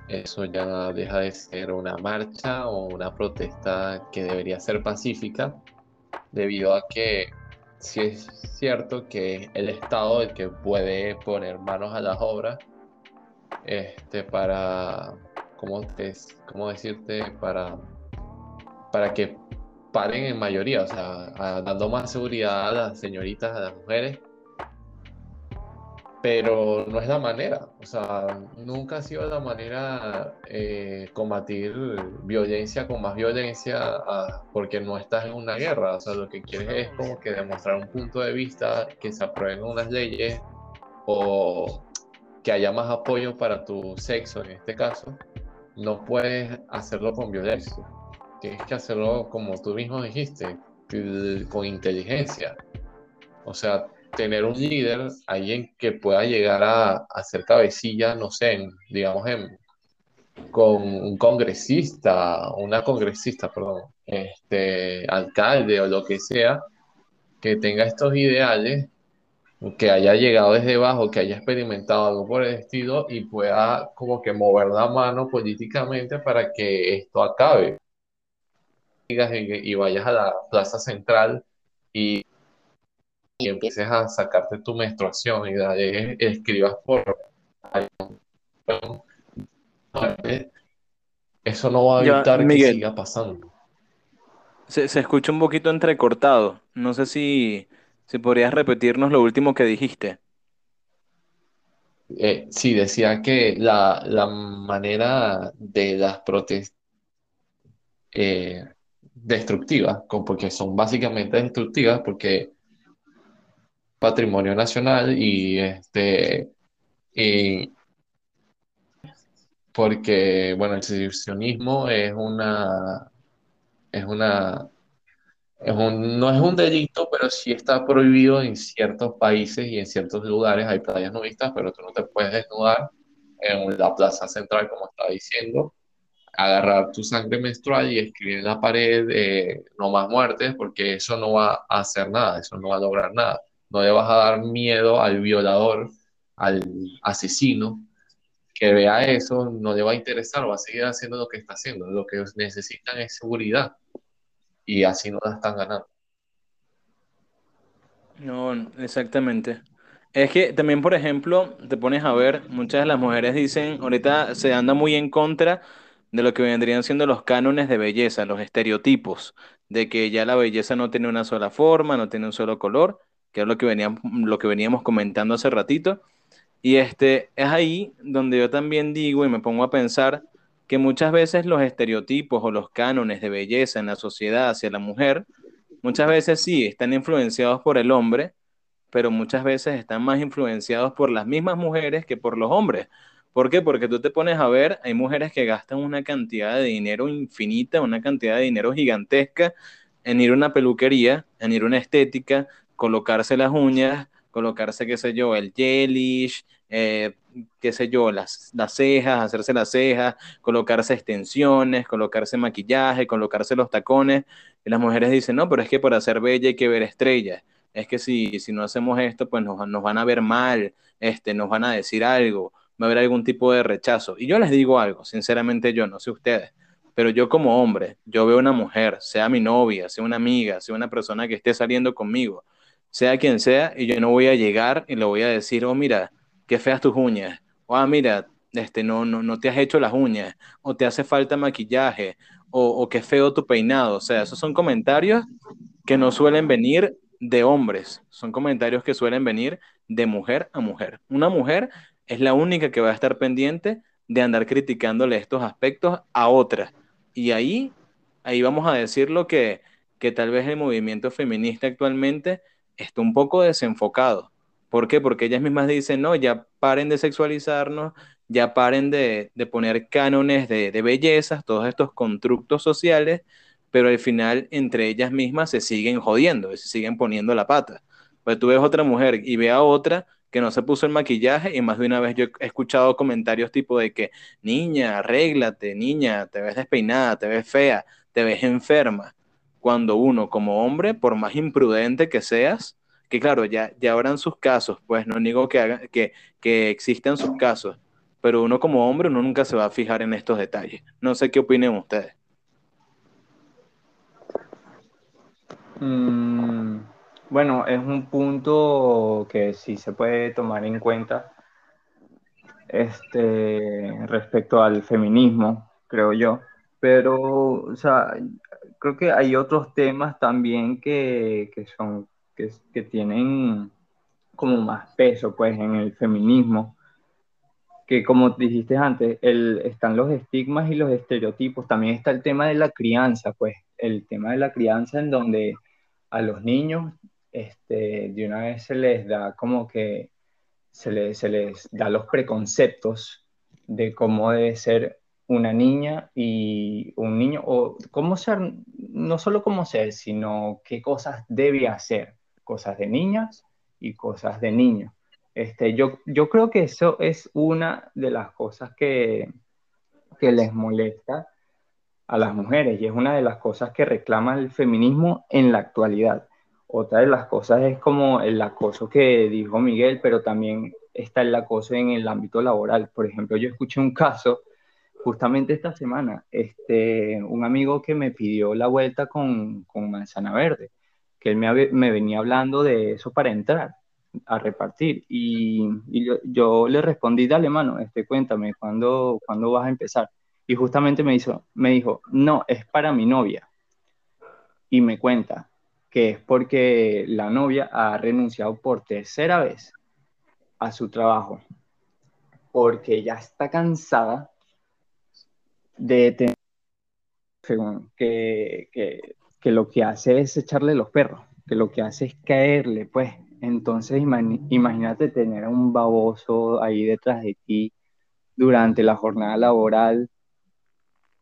eso ya deja de ser una marcha o una protesta que debería ser pacífica, debido a que si es cierto que el Estado el que puede poner manos a las obras este, para, ¿cómo, cómo decirte? Para, para que paren en mayoría, o sea, dando más seguridad a las señoritas, a las mujeres, pero no es la manera, o sea, nunca ha sido la manera eh, combatir violencia con más violencia ah, porque no estás en una guerra, o sea, lo que quieres es como que demostrar un punto de vista, que se aprueben unas leyes o que haya más apoyo para tu sexo en este caso, no puedes hacerlo con violencia, tienes que hacerlo como tú mismo dijiste, con inteligencia. O sea, tener un líder, alguien que pueda llegar a, ser cabecilla, no sé, digamos, en, con un congresista, una congresista, perdón, este, alcalde o lo que sea, que tenga estos ideales, que haya llegado desde abajo, que haya experimentado algo por el estilo y pueda como que mover la mano políticamente para que esto acabe. Y vayas a la plaza central y, y empieces a sacarte tu menstruación y dale, escribas por eso no va a evitar que siga pasando. Se, escucha un poquito entrecortado. No sé si, si podrías repetirnos lo último que dijiste. Eh, sí, decía que la, manera de las protestas eh, destructivas, porque son básicamente destructivas, porque patrimonio nacional y este y porque, bueno, el sedicionismo es una, es una, es un, no es un delito, pero sí está prohibido en ciertos países y en ciertos lugares. Hay playas nudistas, pero tú no te puedes desnudar en la plaza central, como estaba diciendo, agarrar tu sangre menstrual y escribir en la pared eh, no más muertes, porque eso no va a hacer nada, eso no va a lograr nada. No le vas a dar miedo al violador, al asesino, que vea eso no le va a interesar, va a seguir haciendo lo que está haciendo. Lo que necesitan es seguridad y así no la están ganando. No, exactamente. Es que también, por ejemplo, te pones a ver, muchas de las mujeres dicen, ahorita se anda muy en contra de lo que vendrían siendo los cánones de belleza, los estereotipos, de que ya la belleza no tiene una sola forma, no tiene un solo color, que es lo que veníamos, comentando hace ratito. Y este, es ahí donde yo también digo y me pongo a pensar que muchas veces los estereotipos o los cánones de belleza en la sociedad hacia la mujer, muchas veces sí están influenciados por el hombre, pero muchas veces están más influenciados por las mismas mujeres que por los hombres. ¿Por qué? Porque tú te pones a ver, hay mujeres que gastan una cantidad de dinero infinita, una cantidad de dinero gigantesca en ir a una peluquería, en ir a una estética, colocarse las uñas, colocarse, qué sé yo, el gelish, eh, qué sé yo, las, cejas, hacerse las cejas, colocarse extensiones, colocarse maquillaje, colocarse los tacones. Y las mujeres dicen, no, pero es que por hacer bella hay que ver estrellas. Es que si, si no hacemos esto, pues nos, nos van a ver mal, este, nos van a decir algo, va a haber algún tipo de rechazo. Y yo les digo algo, sinceramente yo, no sé ustedes, pero yo como hombre, yo veo una mujer, sea mi novia, sea una amiga, sea una persona que esté saliendo conmigo, sea quien sea, y yo no voy a llegar y le voy a decir, oh, mira, qué feas tus uñas, o ah, mira, este, no, no, no te has hecho las uñas, o te hace falta maquillaje, o, o qué feo tu peinado. O sea, esos son comentarios que no suelen venir de hombres, son comentarios que suelen venir de mujer a mujer. Una mujer es la única que va a estar pendiente de andar criticándole estos aspectos a otra. Y ahí, ahí vamos a decir lo que, que tal vez el movimiento feminista actualmente está un poco desenfocado. ¿Por qué? Porque ellas mismas dicen, no, ya paren de sexualizarnos, ya paren de, poner cánones de, de bellezas, todos estos constructos sociales, pero al final entre ellas mismas se siguen jodiendo, se siguen poniendo la pata. Pues tú ves otra mujer y ve a otra que no se puso el maquillaje y más de una vez yo he escuchado comentarios tipo de que, niña, arréglate, niña, te ves despeinada, te ves fea, te ves enferma cuando uno como hombre, por más imprudente que seas, que claro, ya, ya habrán sus casos, pues no digo que, haga, que, que existan sus casos, pero uno como hombre uno nunca se va a fijar en estos detalles. No sé qué opinen ustedes. Mm, bueno, es un punto que sí se puede tomar en cuenta este, respecto al feminismo, creo yo. Pero, o sea, creo que hay otros temas también que, que son, que, que, tienen como más peso, pues, en el feminismo, que como dijiste antes, el, están los estigmas y los estereotipos, también está el tema de la crianza, pues, el tema de la crianza en donde a los niños, este, de una vez se les da como que, se les, se les da los preconceptos de cómo debe ser una niña y un niño, o cómo ser, no solo cómo ser, sino qué cosas debe hacer, cosas de niñas y cosas de niños. Este, yo, yo creo que eso es una de las cosas que, que les molesta a las mujeres y es una de las cosas que reclama el feminismo en la actualidad. Otra de las cosas es como el acoso que dijo Miguel, pero también está el acoso en el ámbito laboral. Por ejemplo, yo escuché un caso justamente esta semana, este, un amigo que me pidió la vuelta con, con Manzana Verde, que él me, me, venía hablando de eso para entrar a repartir. Y, y yo, yo, le respondí, dale mano, este, cuéntame, ¿cuándo, ¿cuándo vas a empezar? Y justamente me, hizo, me dijo, no, es para mi novia. Y me cuenta que es porque la novia ha renunciado por tercera vez a su trabajo, porque ya está cansada de tener que, que, que, lo que hace es echarle los perros, que lo que hace es caerle, pues. Entonces imagínate tener a un baboso ahí detrás de ti durante la jornada laboral.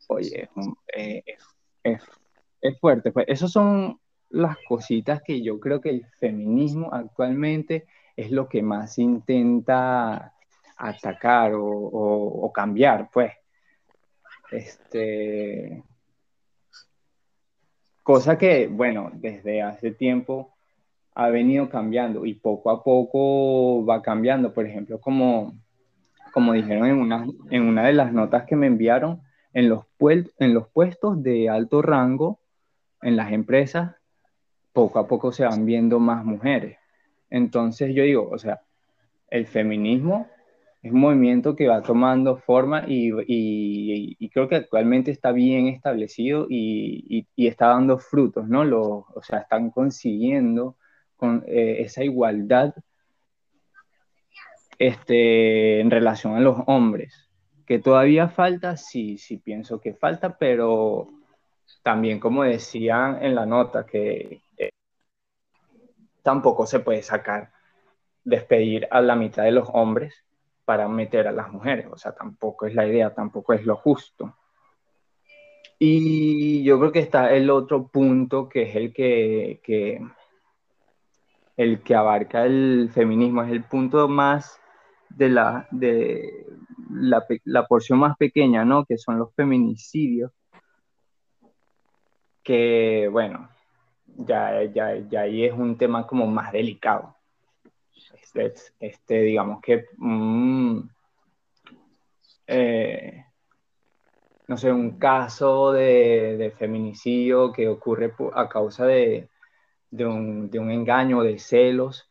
Oye, es, es, es fuerte. Pues esas son las cositas que yo creo que el feminismo actualmente es lo que más intenta atacar o, cambiar, pues. Este, cosa que, bueno, desde hace tiempo ha venido cambiando y poco a poco va cambiando. Por ejemplo, como, como dijeron en una, en una de las notas que me enviaron, en los puestos de alto rango, en las empresas, poco a poco se van viendo más mujeres. Entonces yo digo, o sea, el feminismo es un movimiento que va tomando forma y, y, creo que actualmente está bien establecido y, y está dando frutos, ¿no? Lo, o sea, están consiguiendo con, eh, esa igualdad este, en relación a los hombres. Que todavía falta, sí, sí pienso que falta, pero también como decían en la nota, que tampoco se puede sacar, despedir a la mitad de los hombres para meter a las mujeres. O sea, tampoco es la idea, tampoco es lo justo. Y yo creo que está el otro punto que es el que, el que abarca el feminismo, es el punto más de la, de la porción más pequeña, ¿no? Que son los feminicidios. Que, bueno, ya, ya, ya ahí es un tema como más delicado este, digamos que, mm, eh, no sé, un caso de, feminicidio que ocurre a causa de, de, un, de un engaño, de celos,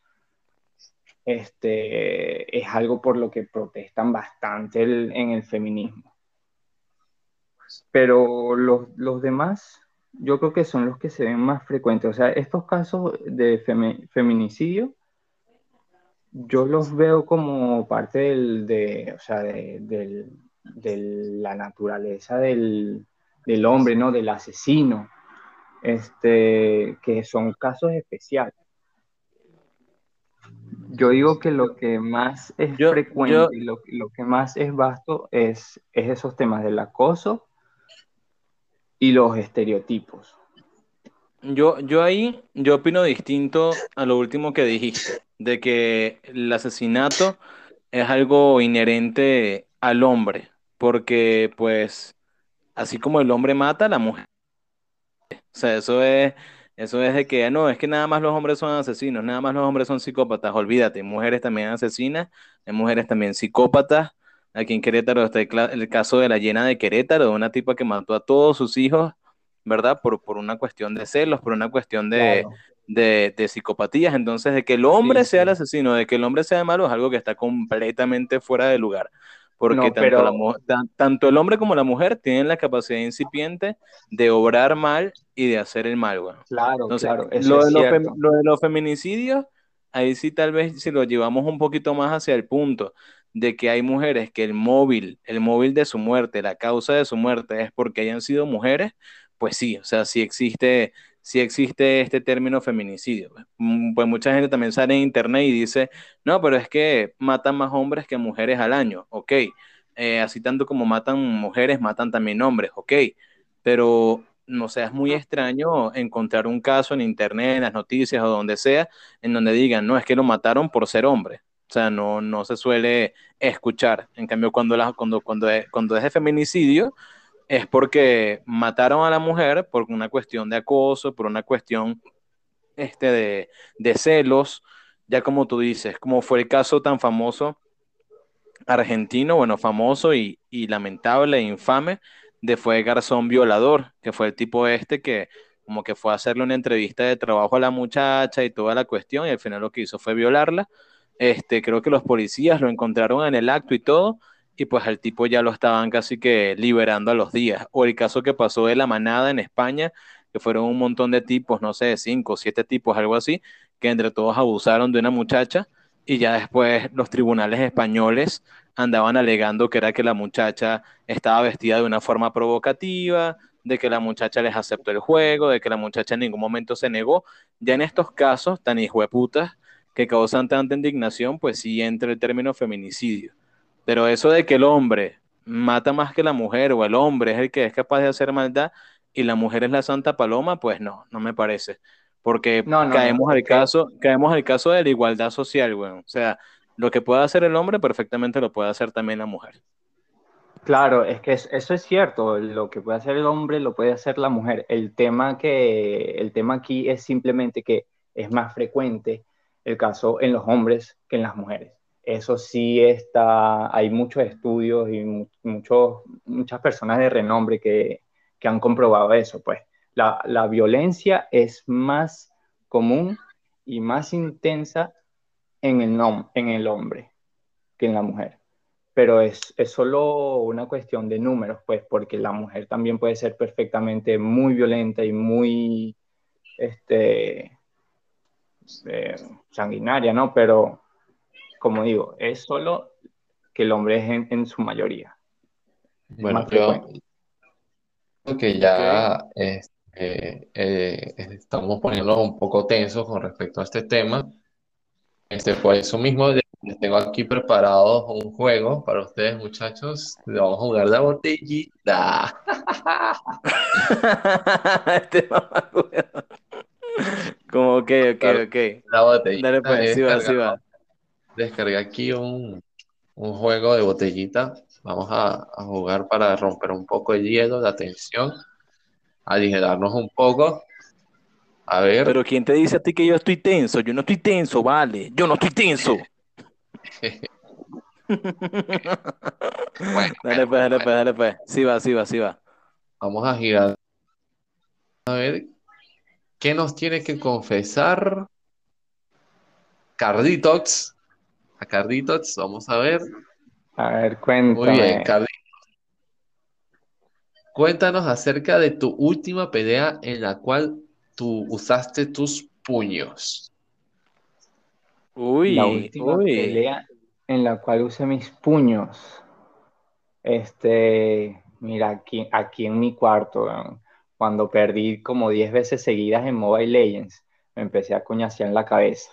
este, es algo por lo que protestan bastante en el feminismo. Pero los, los, demás, yo creo que son los que se ven más frecuentes. O sea, estos casos de feminicidio yo los veo como parte del, de, o sea, de, del, de la naturaleza del, del, hombre, ¿no? Del asesino, este, que son casos especiales. Yo digo que lo que más es yo, frecuente yo... y lo, lo, que más es vasto es, es esos temas del acoso y los estereotipos. Yo, yo ahí, yo opino distinto a lo último que dijiste, de que el asesinato es algo inherente al hombre, porque pues así como el hombre mata, la mujer. O sea, eso es, eso es de que no, es que nada más los hombres son asesinos, nada más los hombres son psicópatas, olvídate, mujeres también asesinas, mujeres también psicópatas. Aquí en Querétaro está el, caso de la llena de Querétaro, de una tipa que mató a todos sus hijos ¿verdad? Por, por una cuestión de celos, por una cuestión de, claro. de, de, psicopatías. Entonces, de que el hombre sí, sea sí. el asesino, de que el hombre sea malo, es algo que está completamente fuera de lugar. Porque no, tanto, pero... la, tanto, el hombre como la mujer tienen la capacidad incipiente de obrar mal y de hacer el mal. Claro, Entonces, claro. Lo, de lo de los feminicidios, ahí sí tal vez si lo llevamos un poquito más hacia el punto de que hay mujeres que el móvil, el móvil de su muerte, la causa de su muerte es porque hayan sido mujeres, pues sí, o sea, sí existe, sí existe este término feminicidio. Mm, pues mucha gente también sale en internet y dice, no, pero es que matan más hombres que mujeres al año. Ok, eh, así tanto como matan mujeres, matan también hombres, ok, pero no sé, es muy extraño encontrar un caso en internet, en las noticias o donde sea, en donde digan, no, es que lo mataron por ser hombre. O sea, no, no se suele escuchar. En cambio, cuando, cuando, cuando, es, cuando es de feminicidio, es porque mataron a la mujer por una cuestión de acoso, por una cuestión este, de, de celos, ya como tú dices, como fue el caso tan famoso argentino, bueno, famoso y, y lamentable e infame de fue Garzón Violador, que fue el tipo este que como que fue a hacerle una entrevista de trabajo a la muchacha y toda la cuestión, y al final lo que hizo fue violarla. Este, creo que los policías lo encontraron en el acto y todo, y pues al tipo ya lo estaban casi que liberando a los días. O el caso que pasó de la manada en España, que fueron un montón de tipos, no sé, cinco, siete tipos, algo así, que entre todos abusaron de una muchacha, y ya después los tribunales españoles andaban alegando que era que la muchacha estaba vestida de una forma provocativa, de que la muchacha les aceptó el juego, de que la muchacha en ningún momento se negó. Ya en estos casos tan hijueputas que causan tanta indignación, pues sí entra el término feminicidio. Pero eso de que el hombre mata más que la mujer o el hombre es el que es capaz de hacer maldad y la mujer es la santa paloma, pues no, no me parece. Porque caemos al caso, caemos al caso de la igualdad social, güey. O sea, lo que puede hacer el hombre perfectamente lo puede hacer también la mujer. Claro, es que eso es cierto, lo que puede hacer el hombre lo puede hacer la mujer. El tema, que, el tema aquí es simplemente que es más frecuente el caso en los hombres que en las mujeres. Eso sí está, hay muchos estudios y muchos, muchas personas de renombre que, que han comprobado eso. Pues la, la violencia es más común y más intensa en el, en el hombre que en la mujer. Pero es, es solo una cuestión de números, pues, porque la mujer también puede ser perfectamente muy violenta y muy este, eh, sanguinaria, ¿no? Pero, como digo, es solo que el hombre es en, su mayoría. Bueno, yo creo que ya este, eh, estamos poniéndonos un poco tensos con respecto a este tema. Este, por eso mismo les tengo aquí preparado un juego para ustedes, muchachos. Vamos a jugar la botellita. este Como ok, ok. La botellita. Dale pues, sí va, sí va. Descargué aquí un, un juego de botellita. Vamos a, a, jugar para romper un poco el hielo, la tensión, aligerarnos un poco. A ver. Pero ¿quién te dice a ti que yo estoy tenso? Yo no estoy tenso, vale. Yo no estoy tenso. dale pues, dale pues, dale pues. Sí va, sí va, sí va. Vamos a girar. A ver. ¿Qué nos tiene que confesar Carditox? A Carditox, vamos a ver. A ver, cuéntame. Muy bien, Carditox. Cuéntanos acerca de tu última pelea en la cual tú usaste tus puños. Uy, la última pelea en la cual usé mis puños. Este, mira, aquí, aquí en mi cuarto, cuando perdí como 10 veces seguidas en Mobile Legends, me empecé a cuñasear en la cabeza.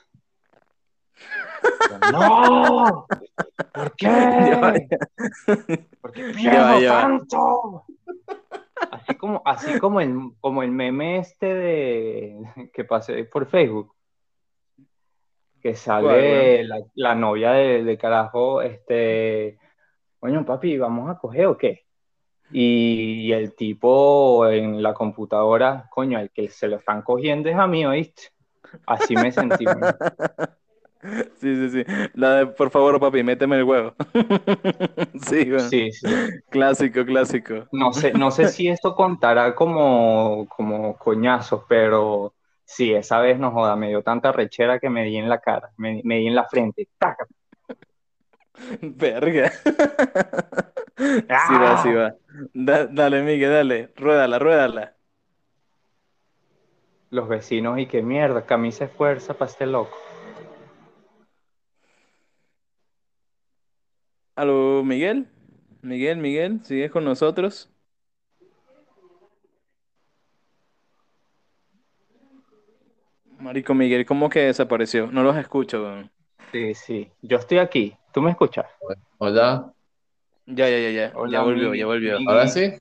¡No! ¿Por qué? ¿Por qué pierdo tanto? Así como, así como el, como el meme este de que pasé por Facebook. Que sale la, novia de, carajo, este, coño papi, ¿vamos a coger o qué? Y, el tipo en la computadora, coño, el que se lo están cogiendo es a mí, ¿oíste? Así me sentí. Sí, sí, sí. La de, por favor, papi, méteme el huevo. Sí, sí, sí. Clásico, clásico. No sé, no sé si esto contará como, como coñazos, pero sí, esa vez no joda, me dio tanta rechera que me di en la cara, me, di en la frente. ¡Taca! Verga. Sí va, sí va. dale, Miguel, dale. Ruédala, ruédala. Los vecinos y qué mierda, camisa de fuerza para este loco. Aló, Miguel. Miguel, Miguel, ¿sigues con nosotros? Marico Miguel, ¿cómo que desapareció? No los escucho, Sí, sí. Yo estoy aquí. ¿Tú me escuchas? Hola. Ya, ya, ya, ya. Hola, ya volvió, ya volvió. ¿Ahora sí?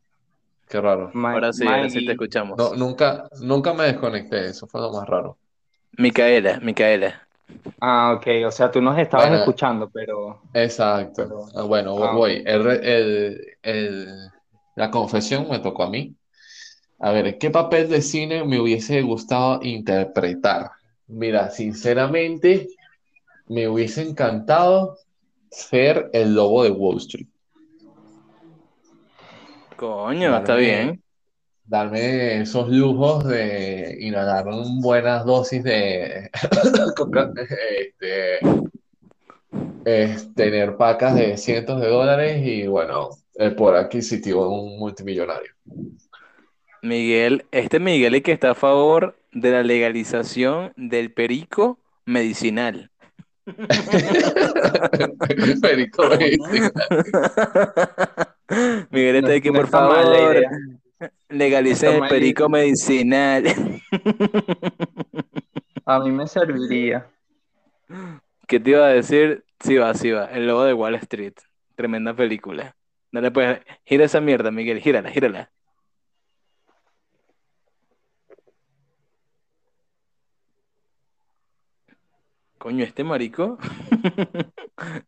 Qué raro. Ahora sí, ahora sí te escuchamos. No, nunca, nunca me desconecté, eso fue lo más raro. Micaela, Micaela. Ah, ok, o sea, tú nos estabas Bueno. escuchando, pero Exacto. Pero- Ah, Bueno, Ah, voy. El el- el- la confesión me tocó a mí. A ver, ¿qué papel de cine me hubiese gustado interpretar? Mira, sinceramente, me hubiese encantado ser el lobo de Wall Street. Coño, está Darme- bien. Darme esos lujos de inhalar un- buenas dosis de este, es tener pacas de cientos de dólares y bueno, el poder adquisitivo de un multimillonario. Miguel, este Miguel es que está a favor de la legalización del perico medicinal. Perico medicinal. Miguel está aquí, no por favor, legalicen el perico medicinal. A mí me serviría. ¿Qué te iba a decir? Sí va, sí va. El lobo de Wall Street. Tremenda película. Dale pues, gira esa mierda, Miguel, gírala, gírala. Coño, este marico.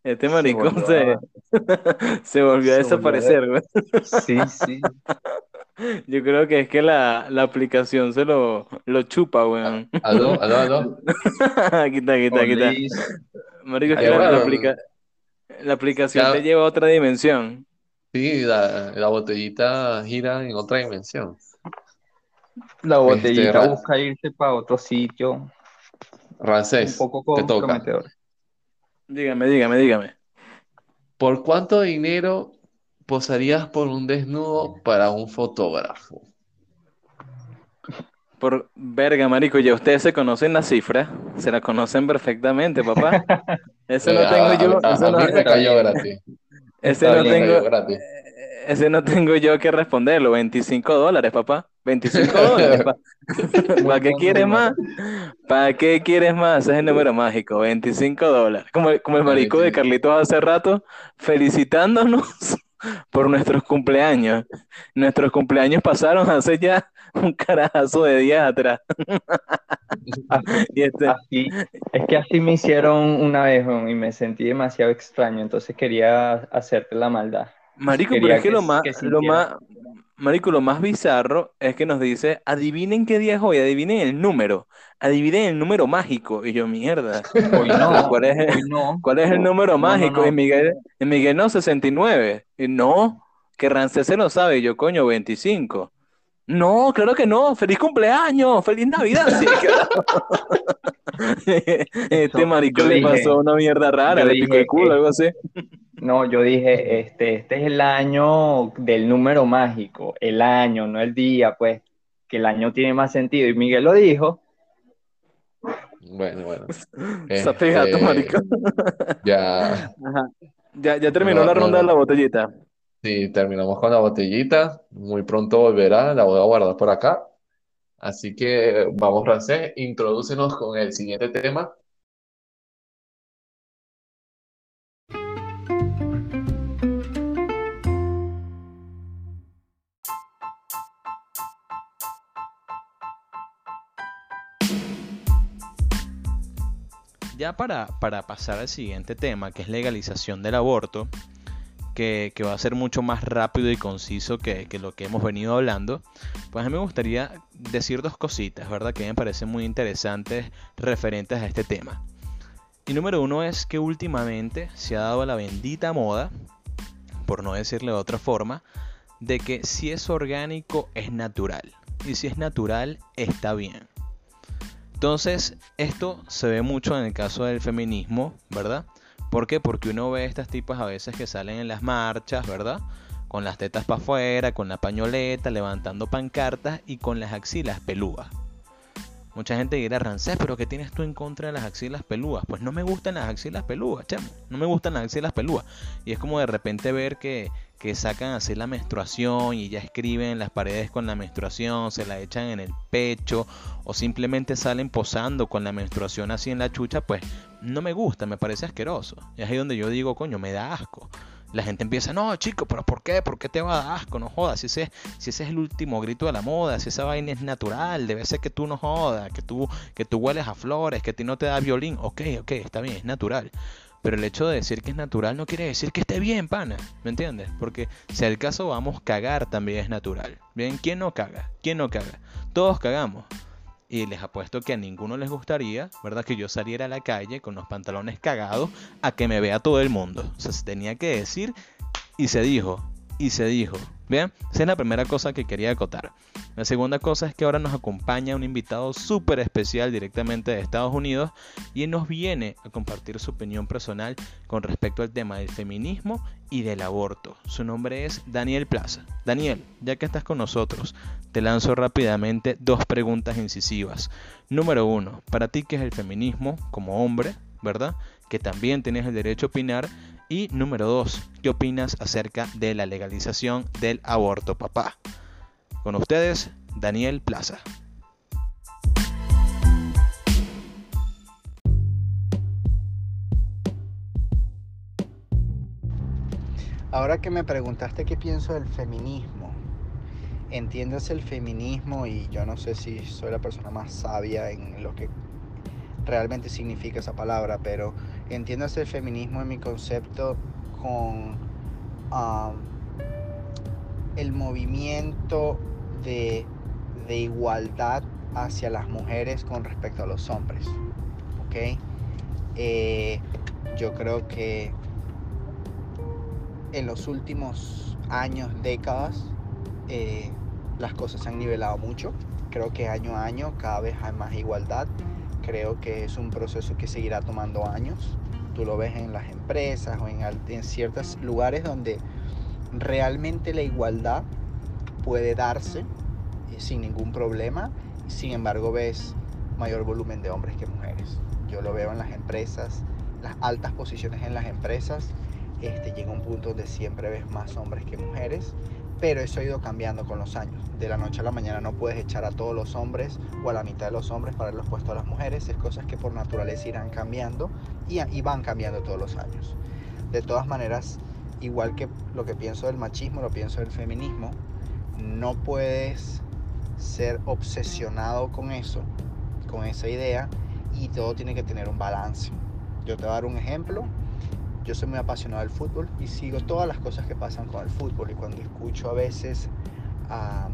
Este marico volvió se, a- se volvió a se desaparecer, güey. Sí, sí. Yo creo que es que la, la aplicación se lo, lo chupa, weón. Aló, aló, aló. Aquí está, aquí está, aquí está. Marico, es que la, la aplica- la aplicación Ya. te lleva a otra dimensión. Sí, la, la botellita gira en otra dimensión. La botellita Ra- busca irse para otro sitio, un poco te toca. Dígame, dígame, dígame. ¿Por cuánto dinero posarías por un desnudo para un fotógrafo? Por verga, marico, ya ustedes se conocen la cifra, se la conocen perfectamente, papá. Eso no tengo yo, eso no, gratis. ese no tengo. Ese no tengo yo que responderlo. 25 dólares, papá. 25 dólares, pa. ¿Para qué quieres más? ¿Para qué quieres más? Ese es el número mágico, 25 dólares. Como, el- como el marico de Carlitos hace rato, felicitándonos por nuestros cumpleaños. Nuestros cumpleaños pasaron hace ya un carajazo de días atrás. Y este, Así, es que así me hicieron una vez y me sentí demasiado extraño, entonces quería hacerte la maldad. Marico, pero es que que- lo más, que lo más. Marico, lo más bizarro es que nos dice, adivinen qué día es hoy, adivinen el número, adivinen el número mágico. Y yo, mierda, Hoy no, ¿Cuál es el- hoy no. ¿cuál es el número No, no, mágico? no. Y Miguel, y Miguel, no, 69. Y no, que Rancés se lo sabe. Y yo, coño, 25. No, claro que no. ¡Feliz cumpleaños! ¡Feliz Navidad! Sí, carajo. Este Yo marico le pasó una mierda rara, le picó el culo, algo así. No, yo dije, este, este es el año del número mágico, el año, no el día, pues, que el año tiene más sentido. Y Miguel lo dijo, Bueno, bueno. Sape gato, Este, marico. Ya, Ajá. Ya, ya terminó No, la no, ronda de no. la botellita. sí, terminamos con la botellita. Muy pronto volverá, la voy a guardar por acá. Así que vamos, Rancés, introdúcenos con el siguiente tema. Ya para, para pasar al siguiente tema, que es legalización del aborto, que, va a ser mucho más rápido y conciso que, que lo que hemos venido hablando, pues a mí me gustaría decir dos cositas, ¿verdad? Que me parecen muy interesantes referentes a este tema. Y número uno es que últimamente se ha dado la bendita moda, por no decirle de otra forma, de que si es orgánico es natural. Y si es natural está bien. Entonces, esto se ve mucho en el caso del feminismo, ¿verdad? ¿Por qué? Porque uno ve estas tipas a veces que salen en las marchas, ¿verdad? Con las tetas para afuera, con la pañoleta, levantando pancartas y con las axilas pelúas. Mucha gente dirá, Rancés, pero ¿qué tienes tú en contra de las axilas pelúas? Pues no me gustan las axilas pelúas, chamo. No me gustan las axilas pelúas. Y es como de repente ver que, que sacan así la menstruación y ya escriben en las paredes con la menstruación, se la echan en el pecho o simplemente salen posando con la menstruación así en la chucha, pues no me gusta, me parece asqueroso. Y es ahí donde yo digo, coño, me da asco. La gente empieza, no, chico, pero ¿por qué? ¿Por qué te va a dar asco? No jodas, si ese, si ese es el último grito de la moda, si esa vaina es natural, debe ser que tú no jodas, que tú, que tú hueles a flores, que a ti no te da violín. Ok, ok, está bien, es natural. Pero el hecho de decir que es natural no quiere decir que esté bien, pana. ¿Me entiendes? Porque si al caso vamos, cagar también es natural. Bien, ¿quién no caga? ¿Quién no caga? Todos cagamos. Y les apuesto que a ninguno les gustaría, ¿verdad? Que yo saliera a la calle con los pantalones cagados a que me vea todo el mundo. O sea, se tenía que decir y se dijo. Y se dijo. Bien, esa es la primera cosa que quería acotar. La segunda cosa es que ahora nos acompaña un invitado súper especial directamente de Estados Unidos y él nos viene a compartir su opinión personal con respecto al tema del feminismo y del aborto. Su nombre es Daniel Plaza. Daniel, ya que estás con nosotros, te lanzo rápidamente dos preguntas incisivas. Número uno, para ti, ¿qué es el feminismo como hombre? ¿Verdad? Que también tienes el derecho a opinar y número dos, ¿qué opinas acerca de la legalización del aborto, papá? Con ustedes, Daniel Plaza. Ahora que me preguntaste qué pienso del feminismo, entiendes el feminismo y yo no sé si soy la persona más sabia en lo que realmente significa esa palabra, pero entiéndase el feminismo en mi concepto con um, el movimiento de, igualdad hacia las mujeres con respecto a los hombres. ¿Ok? Eh, yo creo que en los últimos años, décadas, eh, las cosas se han nivelado mucho. Creo que año a año cada vez hay más igualdad creo que es un proceso que seguirá tomando años. Tú lo ves en las empresas o en, en ciertos lugares donde realmente la igualdad puede darse eh, sin ningún problema. Sin embargo, ves mayor volumen de hombres que mujeres. Yo lo veo en las empresas, las altas posiciones en las empresas. Este, llega un punto donde siempre ves más hombres que mujeres pero eso ha ido cambiando con los años. De la noche a la mañana no puedes echar a todos los hombres o a la mitad de los hombres para los puestos a las mujeres, es cosas que por naturaleza irán cambiando y, y van cambiando todos los años. De todas maneras, igual que lo que pienso del machismo, lo pienso del feminismo, no puedes ser obsesionado con eso, con esa idea, y todo tiene que tener un balance. Yo te voy a dar un ejemplo yo soy muy apasionado del fútbol y sigo todas las cosas que pasan con el fútbol y cuando escucho a veces a,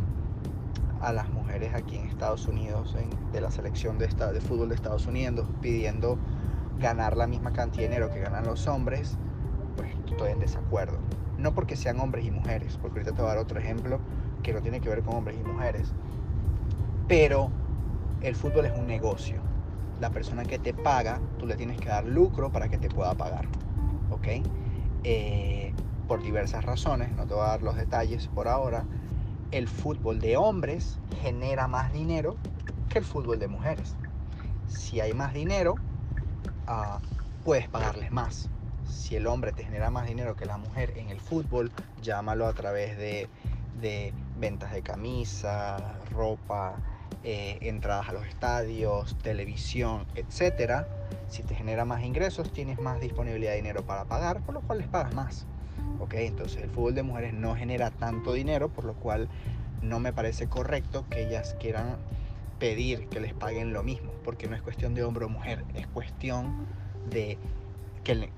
las mujeres aquí en Estados Unidos de la selección de, de fútbol de Estados Unidos pidiendo ganar la misma cantidad de dinero que ganan los hombres, pues estoy en desacuerdo. No porque sean hombres y mujeres, porque ahorita te voy a dar otro ejemplo que no tiene que ver con hombres y mujeres, pero el fútbol es un negocio. La persona que te paga, tú le tienes que dar lucro para que te pueda pagar. Eh, por diversas razones, no te voy a dar los detalles por ahora, el fútbol de hombres genera más dinero que el fútbol de mujeres. Si hay más dinero, ah, puedes pagarles más. Si el hombre te genera más dinero que la mujer en el fútbol, llámalo a través de, de ventas de camisa, ropa, eh, entradas a los estadios, televisión, etcétera, si te genera más ingresos, tienes más disponibilidad de dinero para pagar, por lo cual les pagas más. ¿ok? Entonces el fútbol de mujeres no genera tanto dinero, por lo cual no me parece correcto que ellas quieran pedir que les paguen lo mismo, porque no es cuestión de hombre o mujer, es cuestión de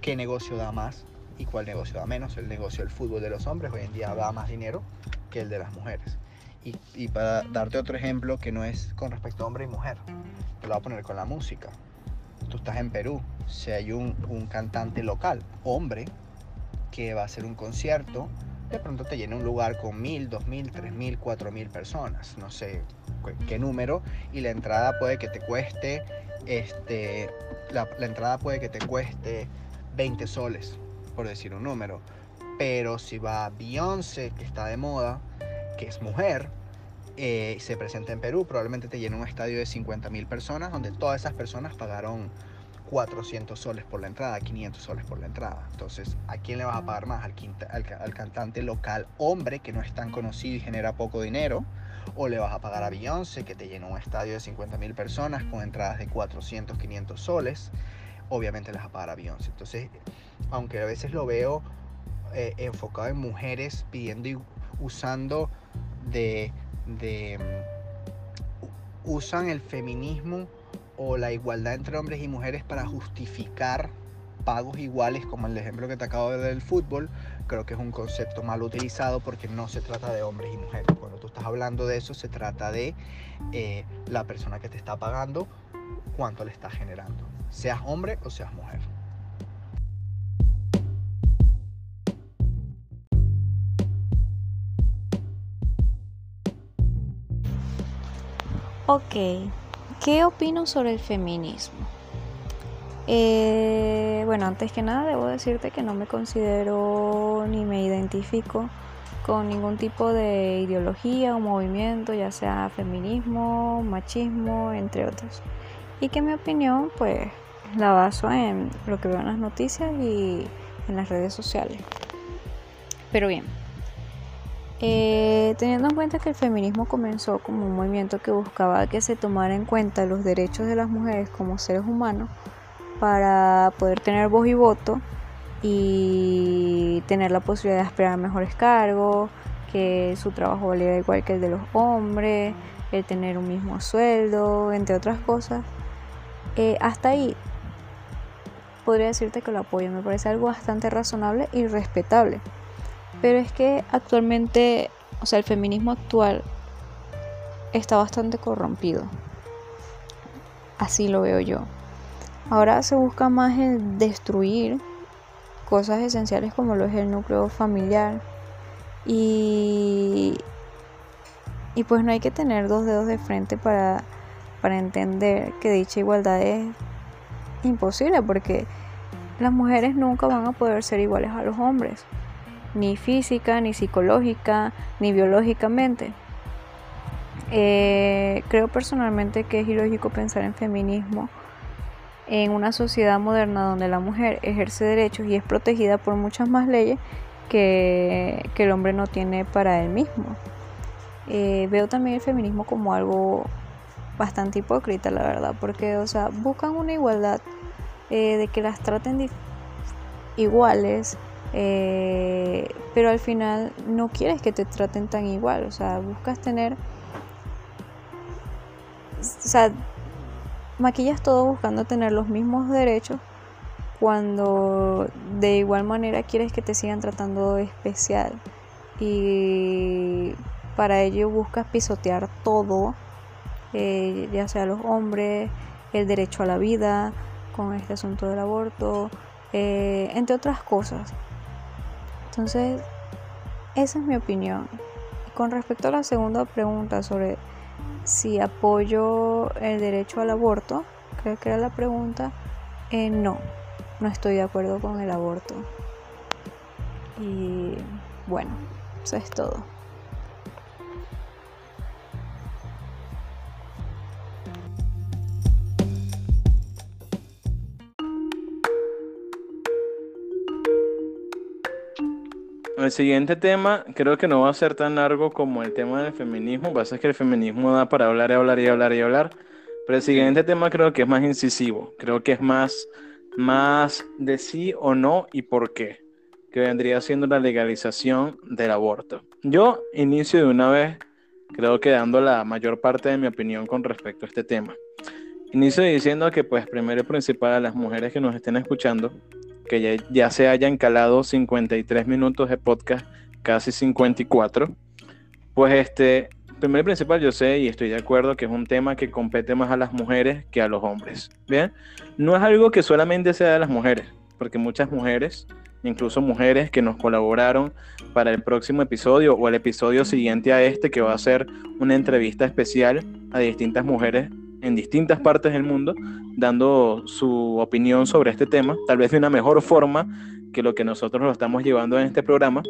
qué negocio da más y cuál negocio da menos. El negocio del fútbol de los hombres hoy en día da más dinero que el de las mujeres. Y, para darte otro ejemplo que no es con respecto a hombre y mujer, te lo voy a poner con la música. Tú estás en Perú, si hay un, cantante local, hombre, que va a hacer un concierto, de pronto te llena un lugar con mil, dos mil, tres mil, cuatro mil personas, no sé qué número, y la entrada puede que te cueste, este, la, la entrada puede que te cueste 20 soles, por decir un número. Pero si va Beyoncé, que está de moda, que es mujer, eh, se presenta en Perú, probablemente te llena un estadio de 50 mil personas, donde todas esas personas pagaron 400 soles por la entrada, 500 soles por la entrada. Entonces, ¿a quién le vas a pagar más? ¿Al, cantante local hombre que no es tan conocido y genera poco dinero? ¿O le vas a pagar a Beyoncé que te llena un estadio de 50 mil personas con entradas de 400, 500 soles? Obviamente le vas a pagar a. Entonces, aunque a veces lo veo eh, enfocado en mujeres pidiendo usando de, de mm, usan el feminismo o la igualdad entre hombres y mujeres para justificar pagos iguales, como el ejemplo que te acabo de dar del fútbol, creo que es un concepto mal utilizado porque no se trata de hombres y mujeres. Cuando tú estás hablando de eso, se trata de eh, la persona que te está pagando, cuánto le estás generando, seas hombre o seas mujer. Ok, ¿qué opino sobre el feminismo? Eh, bueno, antes que nada debo decirte que no me considero ni me identifico con ningún tipo de ideología o movimiento, ya sea feminismo, machismo, entre otros. Y que mi opinión pues la baso en lo que veo en las noticias y en las redes sociales. Pero bien, eh, teniendo en cuenta que el feminismo comenzó como un movimiento que buscaba que se tomara en cuenta los derechos de las mujeres como seres humanos para poder tener voz y voto y tener la posibilidad de aspirar a mejores cargos, que su trabajo valiera igual que el de los hombres, el tener un mismo sueldo, entre otras cosas. Eh, hasta ahí podría decirte que lo apoyo, me parece algo bastante razonable y respetable. Pero es que actualmente, o sea, el feminismo actual está bastante corrompido. Así lo veo yo. Ahora se busca más el destruir cosas esenciales como lo es el núcleo familiar. Y, y pues no hay que tener dos dedos de frente para, para entender que dicha igualdad es imposible porque las mujeres nunca van a poder ser iguales a los hombres ni física, ni psicológica, ni biológicamente. Eh, creo personalmente que es ilógico pensar en feminismo en una sociedad moderna donde la mujer ejerce derechos y es protegida por muchas más leyes que, el hombre no tiene para él mismo. Eh, veo también el feminismo como algo bastante hipócrita, la verdad, porque, o sea, buscan una igualdad eh, de que las traten iguales, eh, pero al final no quieres que te traten tan igual, o sea, buscas tener, o sea, maquillas todo buscando tener los mismos derechos cuando de igual manera quieres que te sigan tratando especial y para ello buscas pisotear todo, eh, ya sea los hombres, el derecho a la vida, con este asunto del aborto, eh, entre otras cosas. Entonces, esa es mi opinión. Con respecto a la segunda pregunta sobre si apoyo el derecho al aborto, creo que era la pregunta, eh, no, no estoy de acuerdo con el aborto. Y bueno, eso es todo. El siguiente tema creo que no va a ser tan largo como el tema del feminismo. Pasa es que el feminismo da para hablar y hablar y hablar y hablar. Pero el siguiente tema creo que es más incisivo. Creo que es más, más de sí o no y por qué. Que vendría siendo la legalización del aborto. Yo inicio de una vez, creo que dando la mayor parte de mi opinión con respecto a este tema. Inicio diciendo que, pues, primero y principal, a las mujeres que nos estén escuchando, que ya, se hayan calado 53 minutos de podcast, casi 54. Pues este, primero y principal, yo sé y estoy de acuerdo que es un tema que compete más a las mujeres que a los hombres. Bien, no es algo que solamente sea de las mujeres, porque muchas mujeres, incluso mujeres que nos colaboraron para el próximo episodio o el episodio siguiente a este, que va a ser una entrevista especial a distintas mujeres en distintas partes del mundo dando su opinión sobre este tema, tal vez de una mejor forma que lo que nosotros lo estamos llevando en este programa.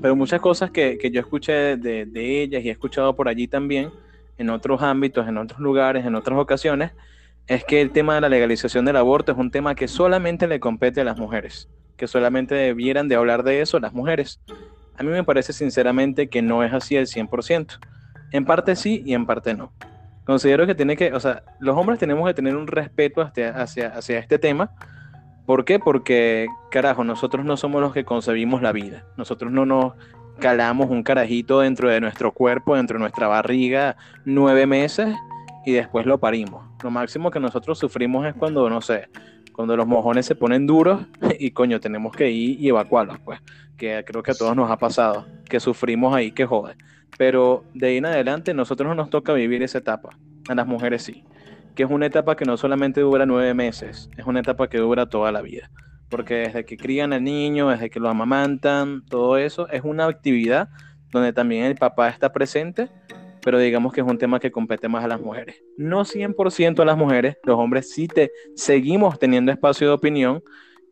Pero muchas cosas que, yo escuché de, de, ellas y he escuchado por allí también, en otros ámbitos, en otros lugares, en otras ocasiones, es que el tema de la legalización del aborto es un tema que solamente le compete a las mujeres, que solamente debieran de hablar de eso las mujeres. A mí me parece sinceramente que no es así el 100%. En parte sí y en parte no. Considero que tiene que, o sea, los hombres tenemos que tener un respeto hacia, hacia, hacia este tema. ¿Por qué? Porque carajo, nosotros no somos los que concebimos la vida. Nosotros no nos calamos un carajito dentro de nuestro cuerpo, dentro de nuestra barriga, nueve meses y después lo parimos. Lo máximo que nosotros sufrimos es cuando, no sé, cuando los mojones se ponen duros y coño, tenemos que ir y evacuarlos, pues. Que creo que a todos nos ha pasado, que sufrimos ahí, que jode. Pero de ahí en adelante, nosotros no nos toca vivir esa etapa. A las mujeres sí. Que es una etapa que no solamente dura nueve meses, es una etapa que dura toda la vida. Porque desde que crían al niño, desde que lo amamantan, todo eso, es una actividad donde también el papá está presente pero digamos que es un tema que compete más a las mujeres. No 100% a las mujeres, los hombres sí te seguimos teniendo espacio de opinión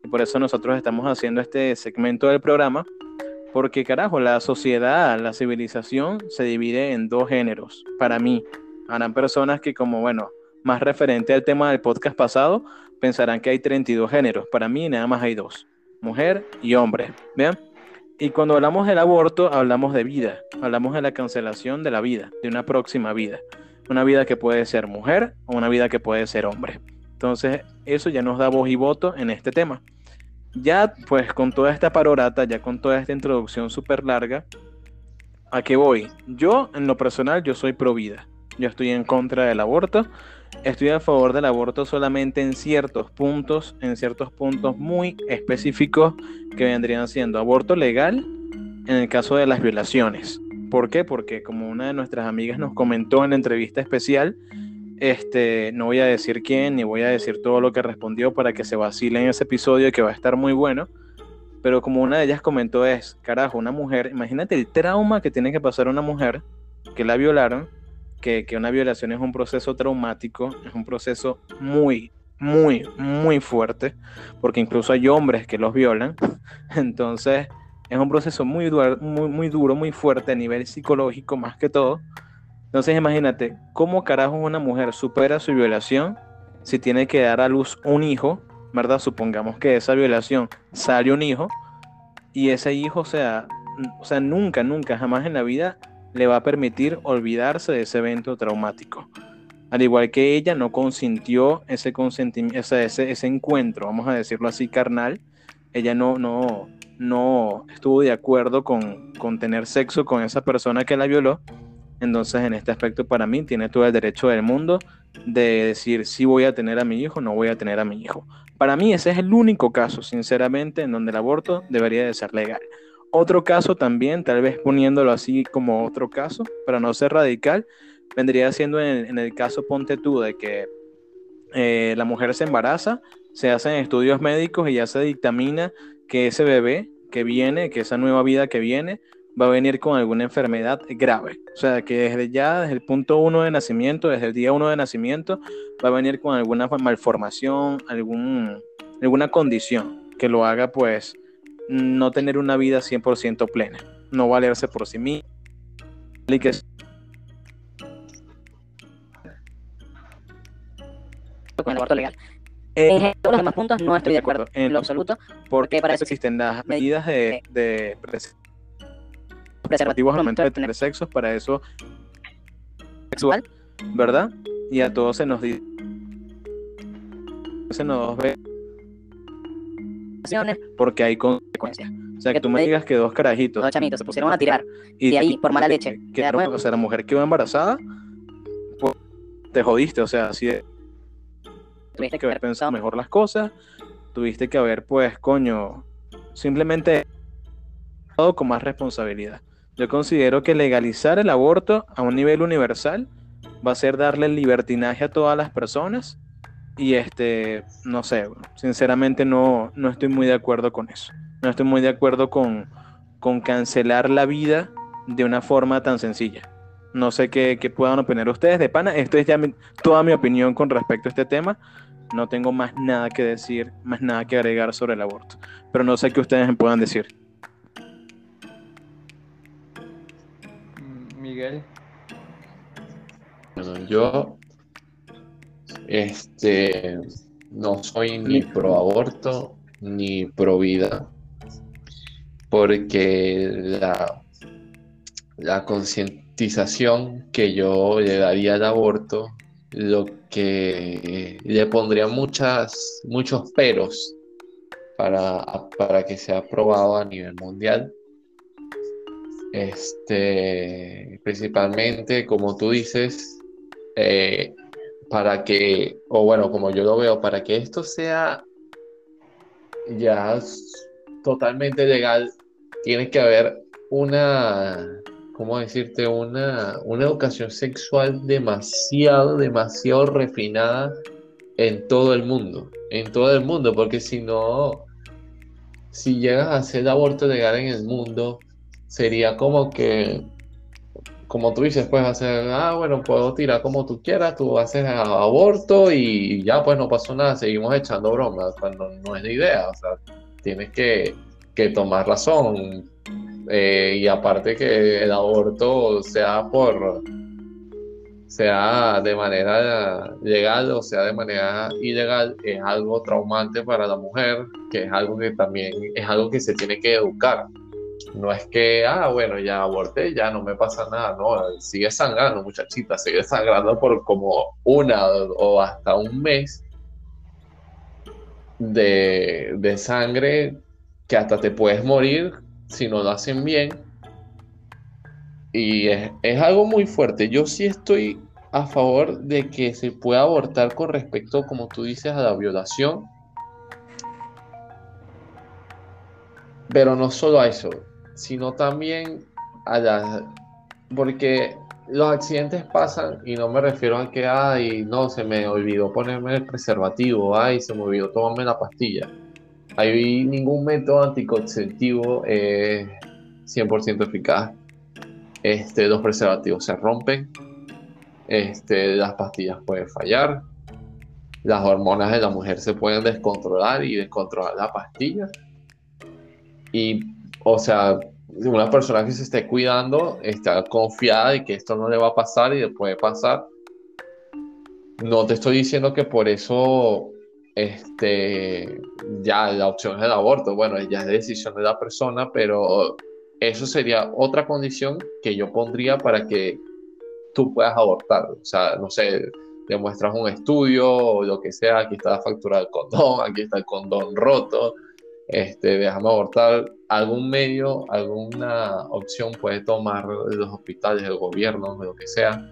y por eso nosotros estamos haciendo este segmento del programa, porque carajo, la sociedad, la civilización se divide en dos géneros. Para mí, habrán personas que como, bueno, más referente al tema del podcast pasado, pensarán que hay 32 géneros. Para mí nada más hay dos, mujer y hombre. ¿Vean? Y cuando hablamos del aborto, hablamos de vida, hablamos de la cancelación de la vida, de una próxima vida. Una vida que puede ser mujer o una vida que puede ser hombre. Entonces, eso ya nos da voz y voto en este tema. Ya, pues, con toda esta parorata, ya con toda esta introducción súper larga, ¿a qué voy? Yo, en lo personal, yo soy pro vida. Yo estoy en contra del aborto estoy a favor del aborto solamente en ciertos puntos, en ciertos puntos muy específicos que vendrían siendo aborto legal en el caso de las violaciones. ¿Por qué? Porque como una de nuestras amigas nos comentó en la entrevista especial, este, no voy a decir quién ni voy a decir todo lo que respondió para que se vacile en ese episodio que va a estar muy bueno. Pero como una de ellas comentó es, carajo, una mujer, imagínate el trauma que tiene que pasar una mujer que la violaron que, una violación es un proceso traumático, es un proceso muy, muy, muy fuerte, porque incluso hay hombres que los violan. Entonces, es un proceso muy, muy, muy duro, muy fuerte a nivel psicológico más que todo. Entonces, imagínate, ¿cómo carajo una mujer supera su violación si tiene que dar a luz un hijo, ¿verdad? Supongamos que esa violación sale un hijo y ese hijo, sea, o sea, nunca, nunca, jamás en la vida le va a permitir olvidarse de ese evento traumático. Al igual que ella no consintió ese, consentimiento, ese, ese, encuentro, vamos a decirlo así, carnal, ella no, no, no estuvo de acuerdo con, con tener sexo con esa persona que la violó. Entonces, en este aspecto, para mí, tiene todo el derecho del mundo de decir si voy a tener a mi hijo, no voy a tener a mi hijo. Para mí, ese es el único caso, sinceramente, en donde el aborto debería de ser legal. Otro caso también, tal vez poniéndolo así como otro caso, para no ser radical, vendría siendo en, el caso ponte tú de que eh, la mujer se embaraza, se hacen estudios médicos y ya se dictamina que ese bebé que viene, que esa nueva vida que viene, va a venir con alguna enfermedad grave. O sea, que desde ya, desde el punto uno de nacimiento, desde el día uno de nacimiento, va a venir con alguna malformación, algún, alguna condición que lo haga pues no tener una vida 100% plena, no valerse por sí mismo. Y que con el aborto legal. Eh, en todos los demás puntos no estoy de acuerdo en lo absoluto. Porque para eso existen las medidas de, de preservativos al momento de tener sexos, para eso sexual, ¿verdad? Y a todos se nos dice, se nos ve porque hay consecuencias. O sea, que tú me digas que dos carajitos. Dos chamitos se pusieron a tirar. Y de ahí, por mala leche. Que, o sea, la mujer quedó embarazada, pues, te jodiste. O sea, así de. Tuviste que haber pensado mejor las cosas. Tuviste que haber, pues, coño, simplemente con más responsabilidad. Yo considero que legalizar el aborto a un nivel universal va a ser darle libertinaje a todas las personas y este, no sé, sinceramente no, no estoy muy de acuerdo con eso. No estoy muy de acuerdo con, con cancelar la vida de una forma tan sencilla. No sé qué, qué puedan opinar ustedes de pana. Esto es ya toda mi opinión con respecto a este tema. No tengo más nada que decir, más nada que agregar sobre el aborto. Pero no sé qué ustedes me puedan decir. Miguel. Bueno, yo este, no soy ni pro aborto ni pro vida, porque la, la concientización que yo le daría al aborto, lo que le pondría muchas, muchos peros para, para que sea aprobado a nivel mundial. Este, principalmente, como tú dices, eh, para que, o bueno, como yo lo veo, para que esto sea ya totalmente legal, tiene que haber una, ¿cómo decirte? Una, una educación sexual demasiado, demasiado refinada en todo el mundo, en todo el mundo, porque si no, si llegas a hacer aborto legal en el mundo, sería como que, como tú dices, puedes hacer, ah, bueno, puedo tirar como tú quieras, tú haces aborto y ya pues no pasó nada, seguimos echando bromas, cuando no es la idea, o sea, tienes que, que tomar razón. Eh, y aparte que el aborto sea por sea de manera legal o sea de manera ilegal, es algo traumante para la mujer, que es algo que también es algo que se tiene que educar. No es que, ah, bueno, ya aborté, ya no me pasa nada, no, sigue sangrando, muchachita, sigue sangrando por como una o hasta un mes de, de sangre que hasta te puedes morir si no lo hacen bien y es, algo muy fuerte. Yo sí estoy a favor de que se pueda abortar con respecto, como tú dices, a la violación. Pero no solo a eso, sino también a la... Porque los accidentes pasan y no me refiero a que, ay, no, se me olvidó ponerme el preservativo, ay, se me olvidó tomarme la pastilla. Hay ningún método anticonceptivo 100% eficaz este, los preservativos se rompen, este, las pastillas pueden fallar, las hormonas de la mujer se pueden descontrolar y descontrolar la pastilla. Y, o sea, una persona que se esté cuidando está confiada de que esto no le va a pasar y le puede pasar. No te estoy diciendo que por eso este, ya la opción es el aborto. Bueno, ya es decisión de la persona, pero eso sería otra condición que yo pondría para que tú puedas abortar. O sea, no sé, demuestras un estudio o lo que sea, aquí está la factura del condón, aquí está el condón roto, este, déjame abortar. Algún medio, alguna opción puede tomar los hospitales, el gobierno, lo que sea,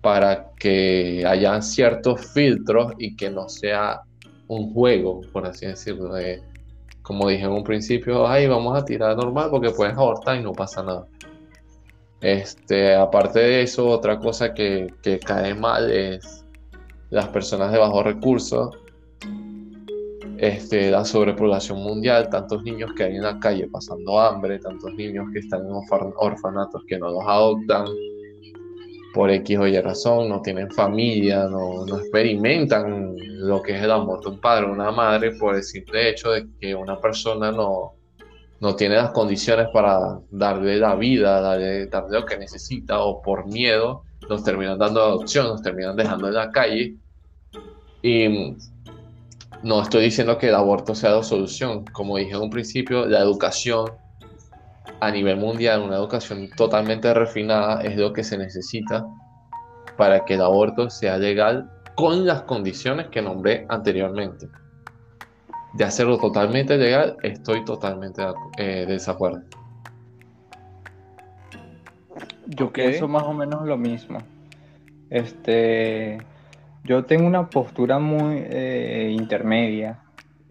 para que haya ciertos filtros y que no sea un juego, por así decirlo, de como dije en un principio, ay, vamos a tirar normal porque puedes abortar y no pasa nada. Este, aparte de eso, otra cosa que, que cae mal es las personas de bajos recursos, este, la sobrepoblación mundial, tantos niños que hay en la calle pasando hambre, tantos niños que están en orfanatos que no los adoptan, por X o Y razón, no tienen familia, no, no, experimentan lo que es el amor de un padre o una madre por el simple hecho de que una persona no, no tiene las condiciones para darle la vida, darle, darle lo que necesita o por miedo nos terminan dando adopción, nos terminan dejando en la calle. Y no estoy diciendo que el aborto sea la solución, como dije en un principio, la educación a nivel mundial, una educación totalmente refinada es lo que se necesita para que el aborto sea legal con las condiciones que nombré anteriormente. De hacerlo totalmente legal, estoy totalmente eh, de desacuerdo. Yo pienso más o menos lo mismo. Este, yo tengo una postura muy eh, intermedia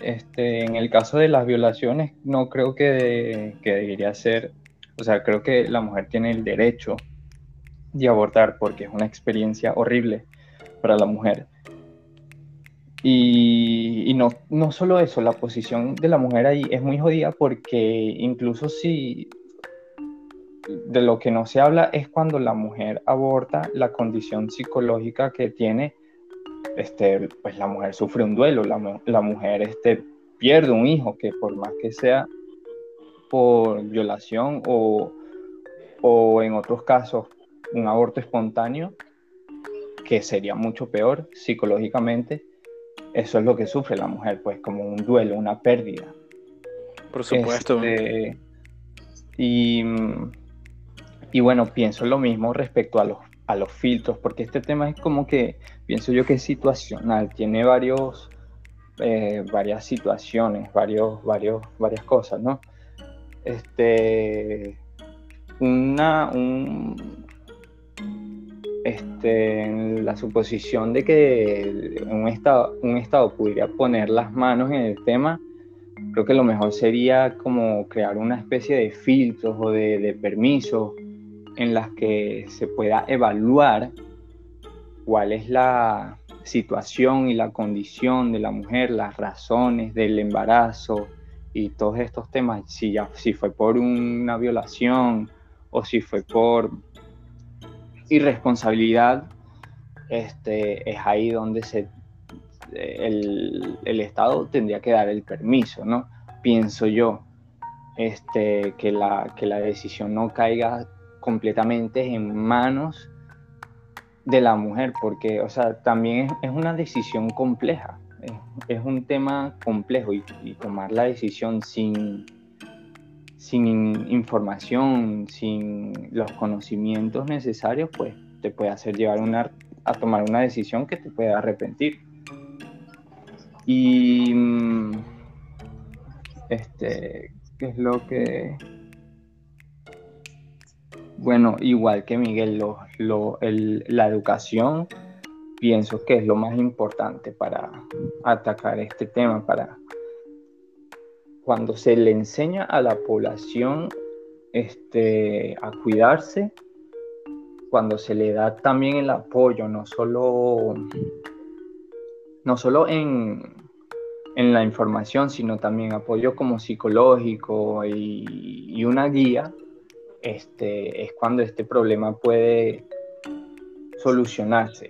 este, en el caso de las violaciones, no creo que, debería ser, o sea, creo que la mujer tiene el derecho de abortar porque es una experiencia horrible para la mujer. Y, no, no solo eso, la posición de la mujer ahí es muy jodida porque incluso si de lo que no se habla es cuando la mujer aborta, la condición psicológica que tiene este, pues la mujer sufre un duelo, la, mujer este, pierde un hijo, que por más que sea por violación o, o en otros casos un aborto espontáneo, que sería mucho peor psicológicamente, eso es lo que sufre la mujer, pues como un duelo, una pérdida. Por supuesto. Este, y, y bueno, pienso lo mismo respecto a los a los filtros, porque este tema es como que, pienso yo que es situacional, tiene varios, eh, varias situaciones, varios, varios, varias cosas, ¿no? Este, una, un, este, la suposición de que un estado, un estado pudiera poner las manos en el tema, creo que lo mejor sería como crear una especie de filtros o de, de permisos en las que se pueda evaluar cuál es la situación y la condición de la mujer, las razones del embarazo y todos estos temas, si, ya, si fue por una violación o si fue por irresponsabilidad, este, es ahí donde se, el, el, Estado tendría que dar el permiso, ¿no? Pienso yo, este, que, la, que la decisión no caiga completamente en manos de la mujer, porque, o sea, también es, una decisión compleja, es, es un tema complejo y, y tomar la decisión sin, sin información, sin los conocimientos necesarios, pues te puede hacer llevar una, a tomar una decisión que te puede arrepentir. Y mm, este, ¿qué es lo que... Bueno, igual que Miguel, lo, la educación pienso que es lo más importante para atacar este tema, para cuando se le enseña a la población este, a cuidarse, cuando se le da también el apoyo, no solo, no solo en, en la información, sino también apoyo como psicológico y una guía, este, es cuando este problema puede solucionarse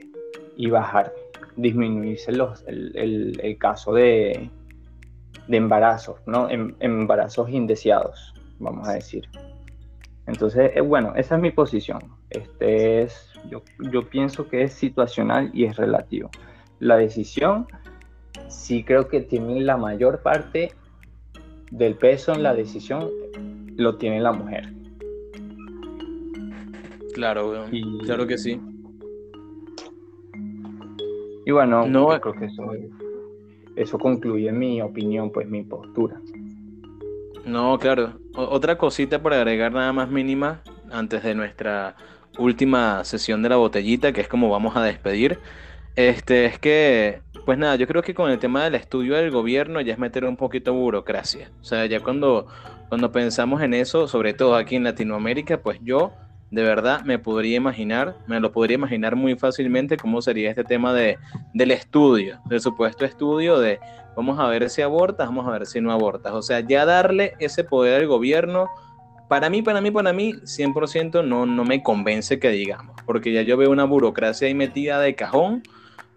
y bajar, disminuirse los, el, caso de, de embarazos, ¿no? Em, embarazos indeseados, vamos a decir. Entonces, eh, bueno, esa es mi posición. Este es, yo, yo pienso que es situacional y es relativo. La decisión sí creo que tiene la mayor parte del peso en la decisión lo tiene la mujer. Claro, y, claro que sí. Y bueno, no, yo creo que eso, eso concluye mi opinión, pues mi postura. No, claro. O otra cosita por agregar nada más mínima antes de nuestra última sesión de la botellita, que es como vamos a despedir. Este es que, pues nada, yo creo que con el tema del estudio del gobierno ya es meter un poquito burocracia. O sea, ya cuando, cuando pensamos en eso, sobre todo aquí en Latinoamérica, pues yo de verdad me podría imaginar, me lo podría imaginar muy fácilmente cómo sería este tema de, del estudio, del supuesto estudio de vamos a ver si abortas, vamos a ver si no abortas. O sea, ya darle ese poder al gobierno, para mí, para mí, para mí, 100% no, no me convence que digamos, porque ya yo veo una burocracia ahí metida de cajón,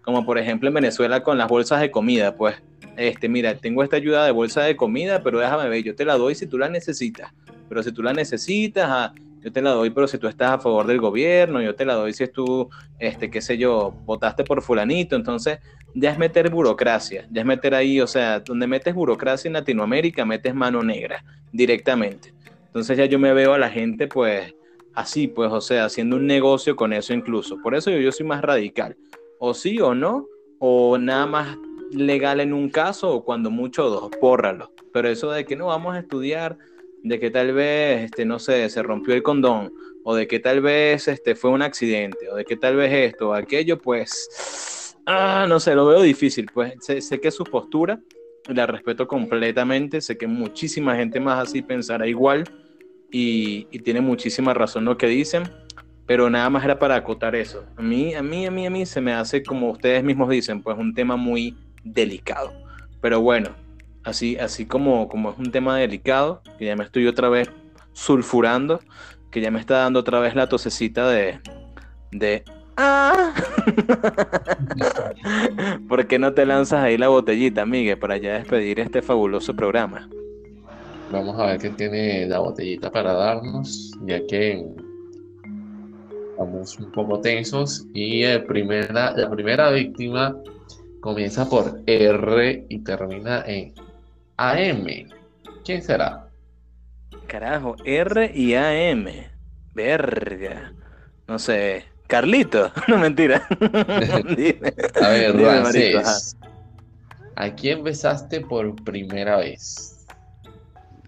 como por ejemplo en Venezuela con las bolsas de comida, pues, este, mira, tengo esta ayuda de bolsa de comida, pero déjame ver, yo te la doy si tú la necesitas, pero si tú la necesitas, ah, yo te la doy, pero si tú estás a favor del gobierno, yo te la doy si tú, este, qué sé yo, votaste por fulanito, entonces ya es meter burocracia, ya es meter ahí, o sea, donde metes burocracia en Latinoamérica, metes mano negra directamente. Entonces ya yo me veo a la gente pues así, pues, o sea, haciendo un negocio con eso incluso. Por eso yo, yo soy más radical. O sí o no, o nada más legal en un caso, o cuando mucho dos, pórralo. Pero eso de que no vamos a estudiar de que tal vez, este, no sé, se rompió el condón, o de que tal vez este, fue un accidente, o de que tal vez esto o aquello, pues, ah, no sé, lo veo difícil, pues sé, sé que su postura, la respeto completamente, sé que muchísima gente más así pensará igual, y, y tiene muchísima razón lo que dicen, pero nada más era para acotar eso. A mí, a mí, a mí, a mí se me hace, como ustedes mismos dicen, pues un tema muy delicado. Pero bueno, así, así como, como es un tema delicado, que ya me estoy otra vez sulfurando, que ya me está dando otra vez la tosecita de, de ¡Ah! ¿Por qué no te lanzas ahí la botellita, Miguel, para ya despedir este fabuloso programa? Vamos a ver qué tiene la botellita para darnos, ya que estamos un poco tensos. Y el primera, la primera víctima comienza por R y termina en AM. ¿Quién será? Carajo, R y AM. Verga. No sé. Carlito. No mentira. a ver, Dime, Rancés. ¿A quién besaste por primera vez?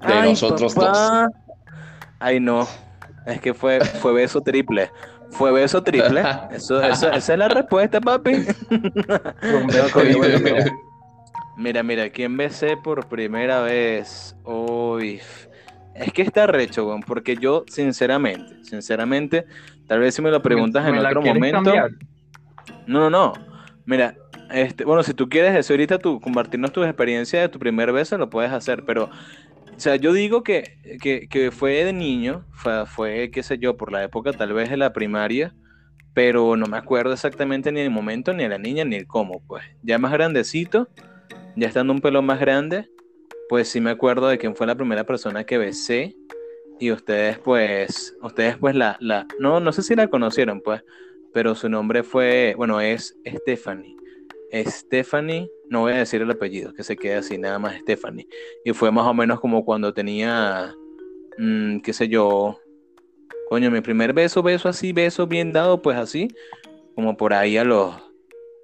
De Ay, nosotros dos. Ay, no. Es que fue, fue beso triple. Fue beso triple. Eso, eso- esa es la respuesta, papi. No, mira. Mira, ¿quién besé por primera vez? Uy, es que está recho, weón, porque yo, sinceramente, sinceramente, tal vez si me lo preguntas en ¿Me la otro momento. cambiar? No, no, no. Mira, este, bueno, si tú quieres eso ahorita, tú compartirnos tu experiencia de tu primer beso, lo puedes hacer, pero, o sea, yo digo que, que, que fue de niño, fue, fue, qué sé yo, por la época tal vez de la primaria, pero no me acuerdo exactamente ni el momento, ni la niña, ni el cómo, pues. Ya más grandecito, ya estando un pelo más grande, pues sí me acuerdo de quién fue la primera persona que besé. Y ustedes, pues, ustedes, pues, la, la, no, no sé si la conocieron, pues, pero su nombre fue, bueno, es Stephanie. Stephanie, no voy a decir el apellido, que se quede así, nada más Stephanie. Y fue más o menos como cuando tenía, mm, qué sé yo, coño, mi primer beso, beso así, beso bien dado, pues así, como por ahí a los,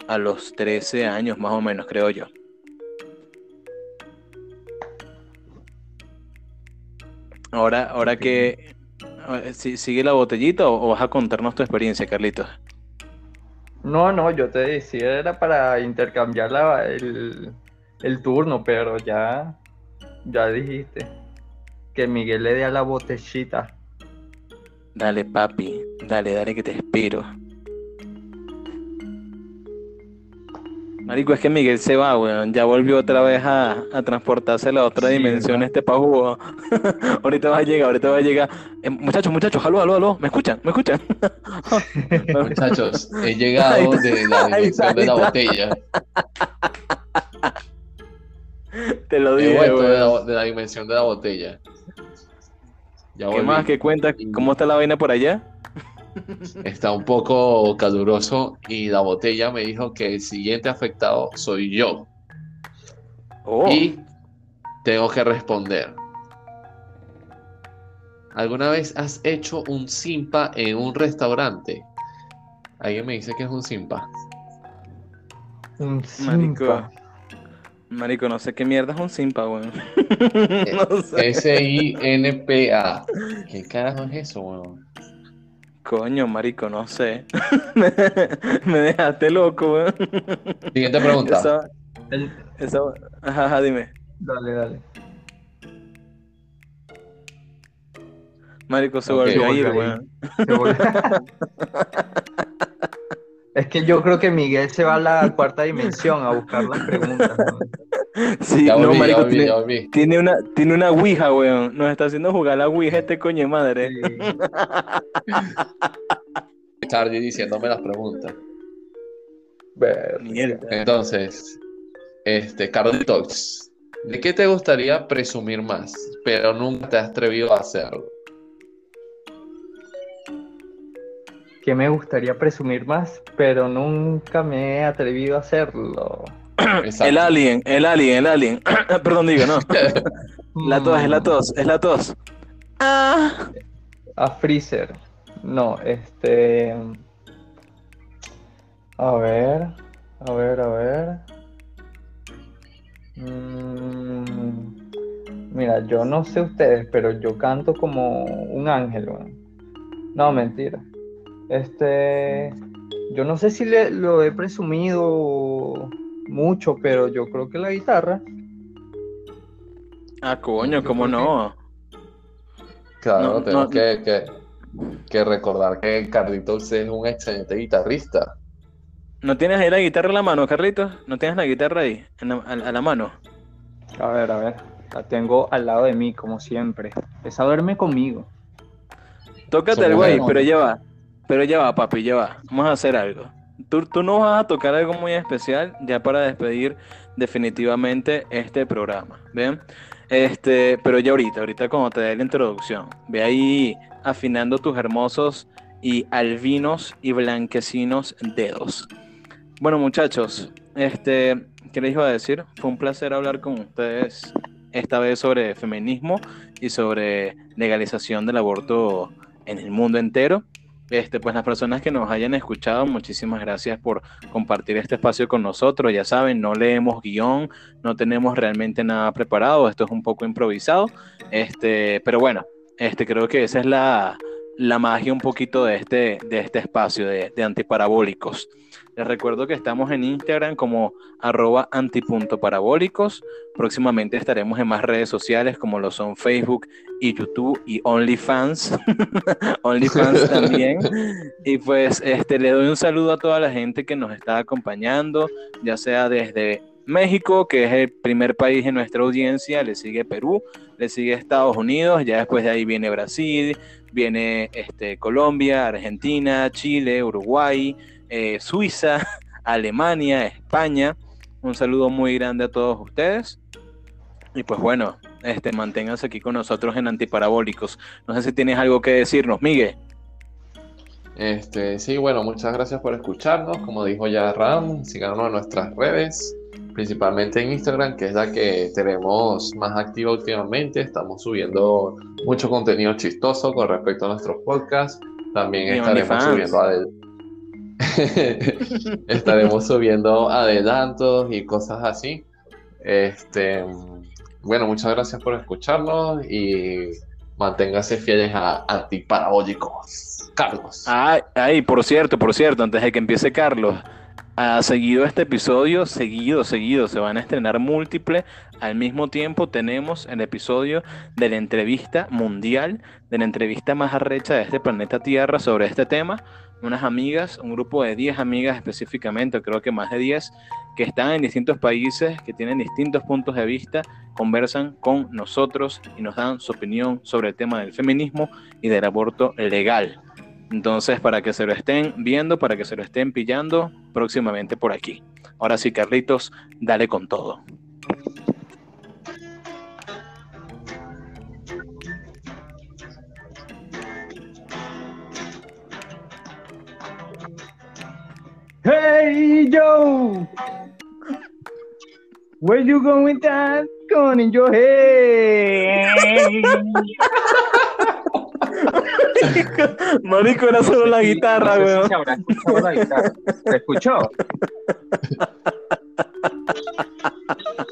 a los 13 años más o menos, creo yo. Ahora, ahora que, eh, si- ¿sigue la botellita o, o vas a contarnos tu experiencia, Carlitos? No, no, yo te decía, era para intercambiar la- el, el turno, pero ya, ya dijiste que Miguel le dé a la botellita. Dale, papi, dale, dale que te espero. Marico, es que Miguel se va, weón. Ya volvió otra vez a, a transportarse a la otra Sí, dimensión ¿verdad? este pajú. ahorita va a llegar, ahorita va a llegar. Eh, muchachos, muchachos, aló, aló, aló. ¿Me escuchan? ¿Me escuchan? Muchachos, he llegado de la dimensión de la botella. Te lo He vuelto de la, de la dimensión de la botella. Ya ¿Qué volví. más? ¿Qué cuentas? ¿Cómo está la vaina por allá? Está un poco caluroso y la botella me dijo que el siguiente afectado soy yo. Oh, Y tengo que responder. ¿Alguna vez has hecho un simpa en un restaurante? Alguien me dice que es un simpa. Un marico. simpa. Marico, no sé qué mierda es un simpa, weón. Eh, no sé. S-I-N-P-A. ¿Qué carajo es eso, weón? Coño, marico, no sé. me, dejaste loco, weón. Siguiente pregunta. Esa, El- esa, ajá, ajá, dime. Dale, dale. Marico se Ok. volvió a Se ir, volvió a weón. Es que yo creo que Miguel se va a la cuarta dimensión a buscar las preguntas. ¿no? Sí, Ya no, ya marico, volví, tiene, ya volví. tiene una, tiene una ouija, weón. Nos está haciendo jugar la ouija este coño de madre. Sí. Charlie diciéndome las preguntas. Mierda. Entonces, este, Carlitos, ¿de qué te gustaría presumir más, pero nunca te has atrevido a hacerlo? Que me gustaría presumir más, pero nunca me he atrevido a hacerlo. Exacto. El alien, el alien, el alien. Perdón, digo, no. La tos, es la Mm, tos, es la tos. Ah. A Freezer. No, este. A ver. A ver, a ver. Mm, Mira, yo no sé ustedes, pero yo canto como un ángel, weón. No, mentira. Este. Yo no sé si le, lo he presumido mucho, pero yo creo que la guitarra. Ah, coño, ¿cómo no? Claro, No, tengo no. que, que- que recordar que Carlitos es un excelente guitarrista. ¿No tienes ahí la guitarra en la mano, Carlitos? ¿No tienes la guitarra ahí, en la- a, a la mano? A ver, a ver. La tengo al lado de mí, como siempre. Esa duerme conmigo. Tócate Somos el güey, pero ya va. Pero ya va, papi, ya va. Vamos a hacer algo. Tú, tú no vas a tocar algo muy especial ya para despedir definitivamente este programa. ¿Ven? Este, pero ya ahorita, ahorita cuando te dé la introducción, ve ahí afinando tus hermosos y albinos y blanquecinos dedos. Bueno, muchachos, este, ¿qué les iba a decir? Fue un placer hablar con ustedes esta vez sobre feminismo y sobre legalización del aborto en el mundo entero. Este, pues las personas que nos hayan escuchado, muchísimas gracias por compartir este espacio con nosotros. Ya saben, no leemos guion, no tenemos realmente nada preparado, esto es un poco improvisado, este, pero bueno, este, creo que esa es la, la magia un poquito de este, de este espacio de, de antiparabólicos. Les recuerdo que estamos en Instagram como arroba antipuntoparabólicos. Próximamente estaremos en más redes sociales como lo son Facebook y YouTube y OnlyFans. OnlyFans también. Y pues este, le doy un saludo a toda la gente que nos está acompañando, ya sea desde México, que es el primer país en nuestra audiencia, le sigue Perú, le sigue Estados Unidos, ya después de ahí viene Brasil, viene este, Colombia, Argentina, Chile, Uruguay, eh, Suiza, Alemania, España. Un saludo muy grande a todos ustedes. Y pues bueno, este, manténganse aquí con nosotros en Antiparabólicos. No sé si tienes algo que decirnos, Miguel. Este, sí, bueno, muchas gracias por escucharnos. Como dijo ya Ram, síganos en nuestras redes, principalmente en Instagram, que es la que tenemos más activa últimamente. Estamos subiendo mucho contenido chistoso con respecto a nuestros podcasts. También Y estaremos subiendo adel- estaremos subiendo adelantos y cosas así. Este, bueno, muchas gracias por escucharnos y manténganse fieles a Antiparabólicos. Carlos. Ay, ay, por cierto, por cierto, antes de que empiece Carlos, ha seguido este episodio, seguido, seguido, se van a estrenar múltiples. Al mismo tiempo tenemos el episodio de la entrevista mundial, de la entrevista más arrecha de este planeta Tierra sobre este tema. Unas amigas, un grupo de 10 amigas específicamente, creo que más de 10, que están en distintos países, que tienen distintos puntos de vista, conversan con nosotros y nos dan su opinión sobre el tema del feminismo y del aborto legal. Entonces, para que se lo estén viendo, para que se lo estén pillando próximamente por aquí. Ahora sí, Carlitos, dale con todo. Hey Joe, where you going with that gun in your head? Marico, era solo la guitarra, No sé si weón. se habrá escuchado la guitarra. ¿Se escuchó?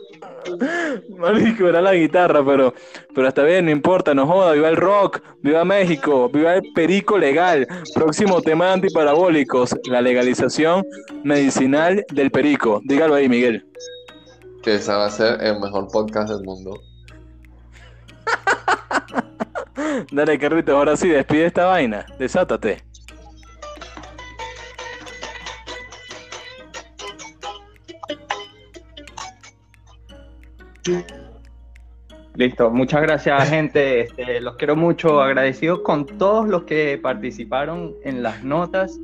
Marico, era la guitarra, pero, pero está bien, no importa, no joda. Viva el rock, viva México, viva el perico legal. Próximo tema de antiparabólicos, la legalización medicinal del perico. Dígalo ahí, Miguel. Que ese va a ser el mejor podcast del mundo. Dale, Carlitos, ahora sí, despide esta vaina. Desátate. Listo, muchas gracias gente, este, los quiero mucho, agradecido con todos los que participaron en las notas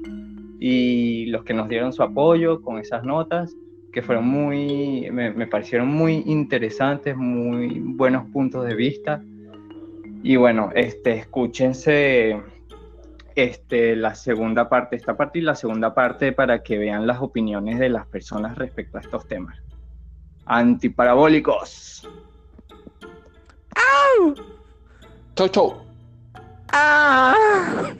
y los que nos dieron su apoyo con esas notas, que fueron muy, me, me parecieron muy interesantes, muy buenos puntos de vista. Y bueno, este, escúchense este, la segunda parte, esta parte y la segunda parte para que vean las opiniones de las personas respecto a estos temas. Antiparabólicos. Chau, chau. ¡Ah!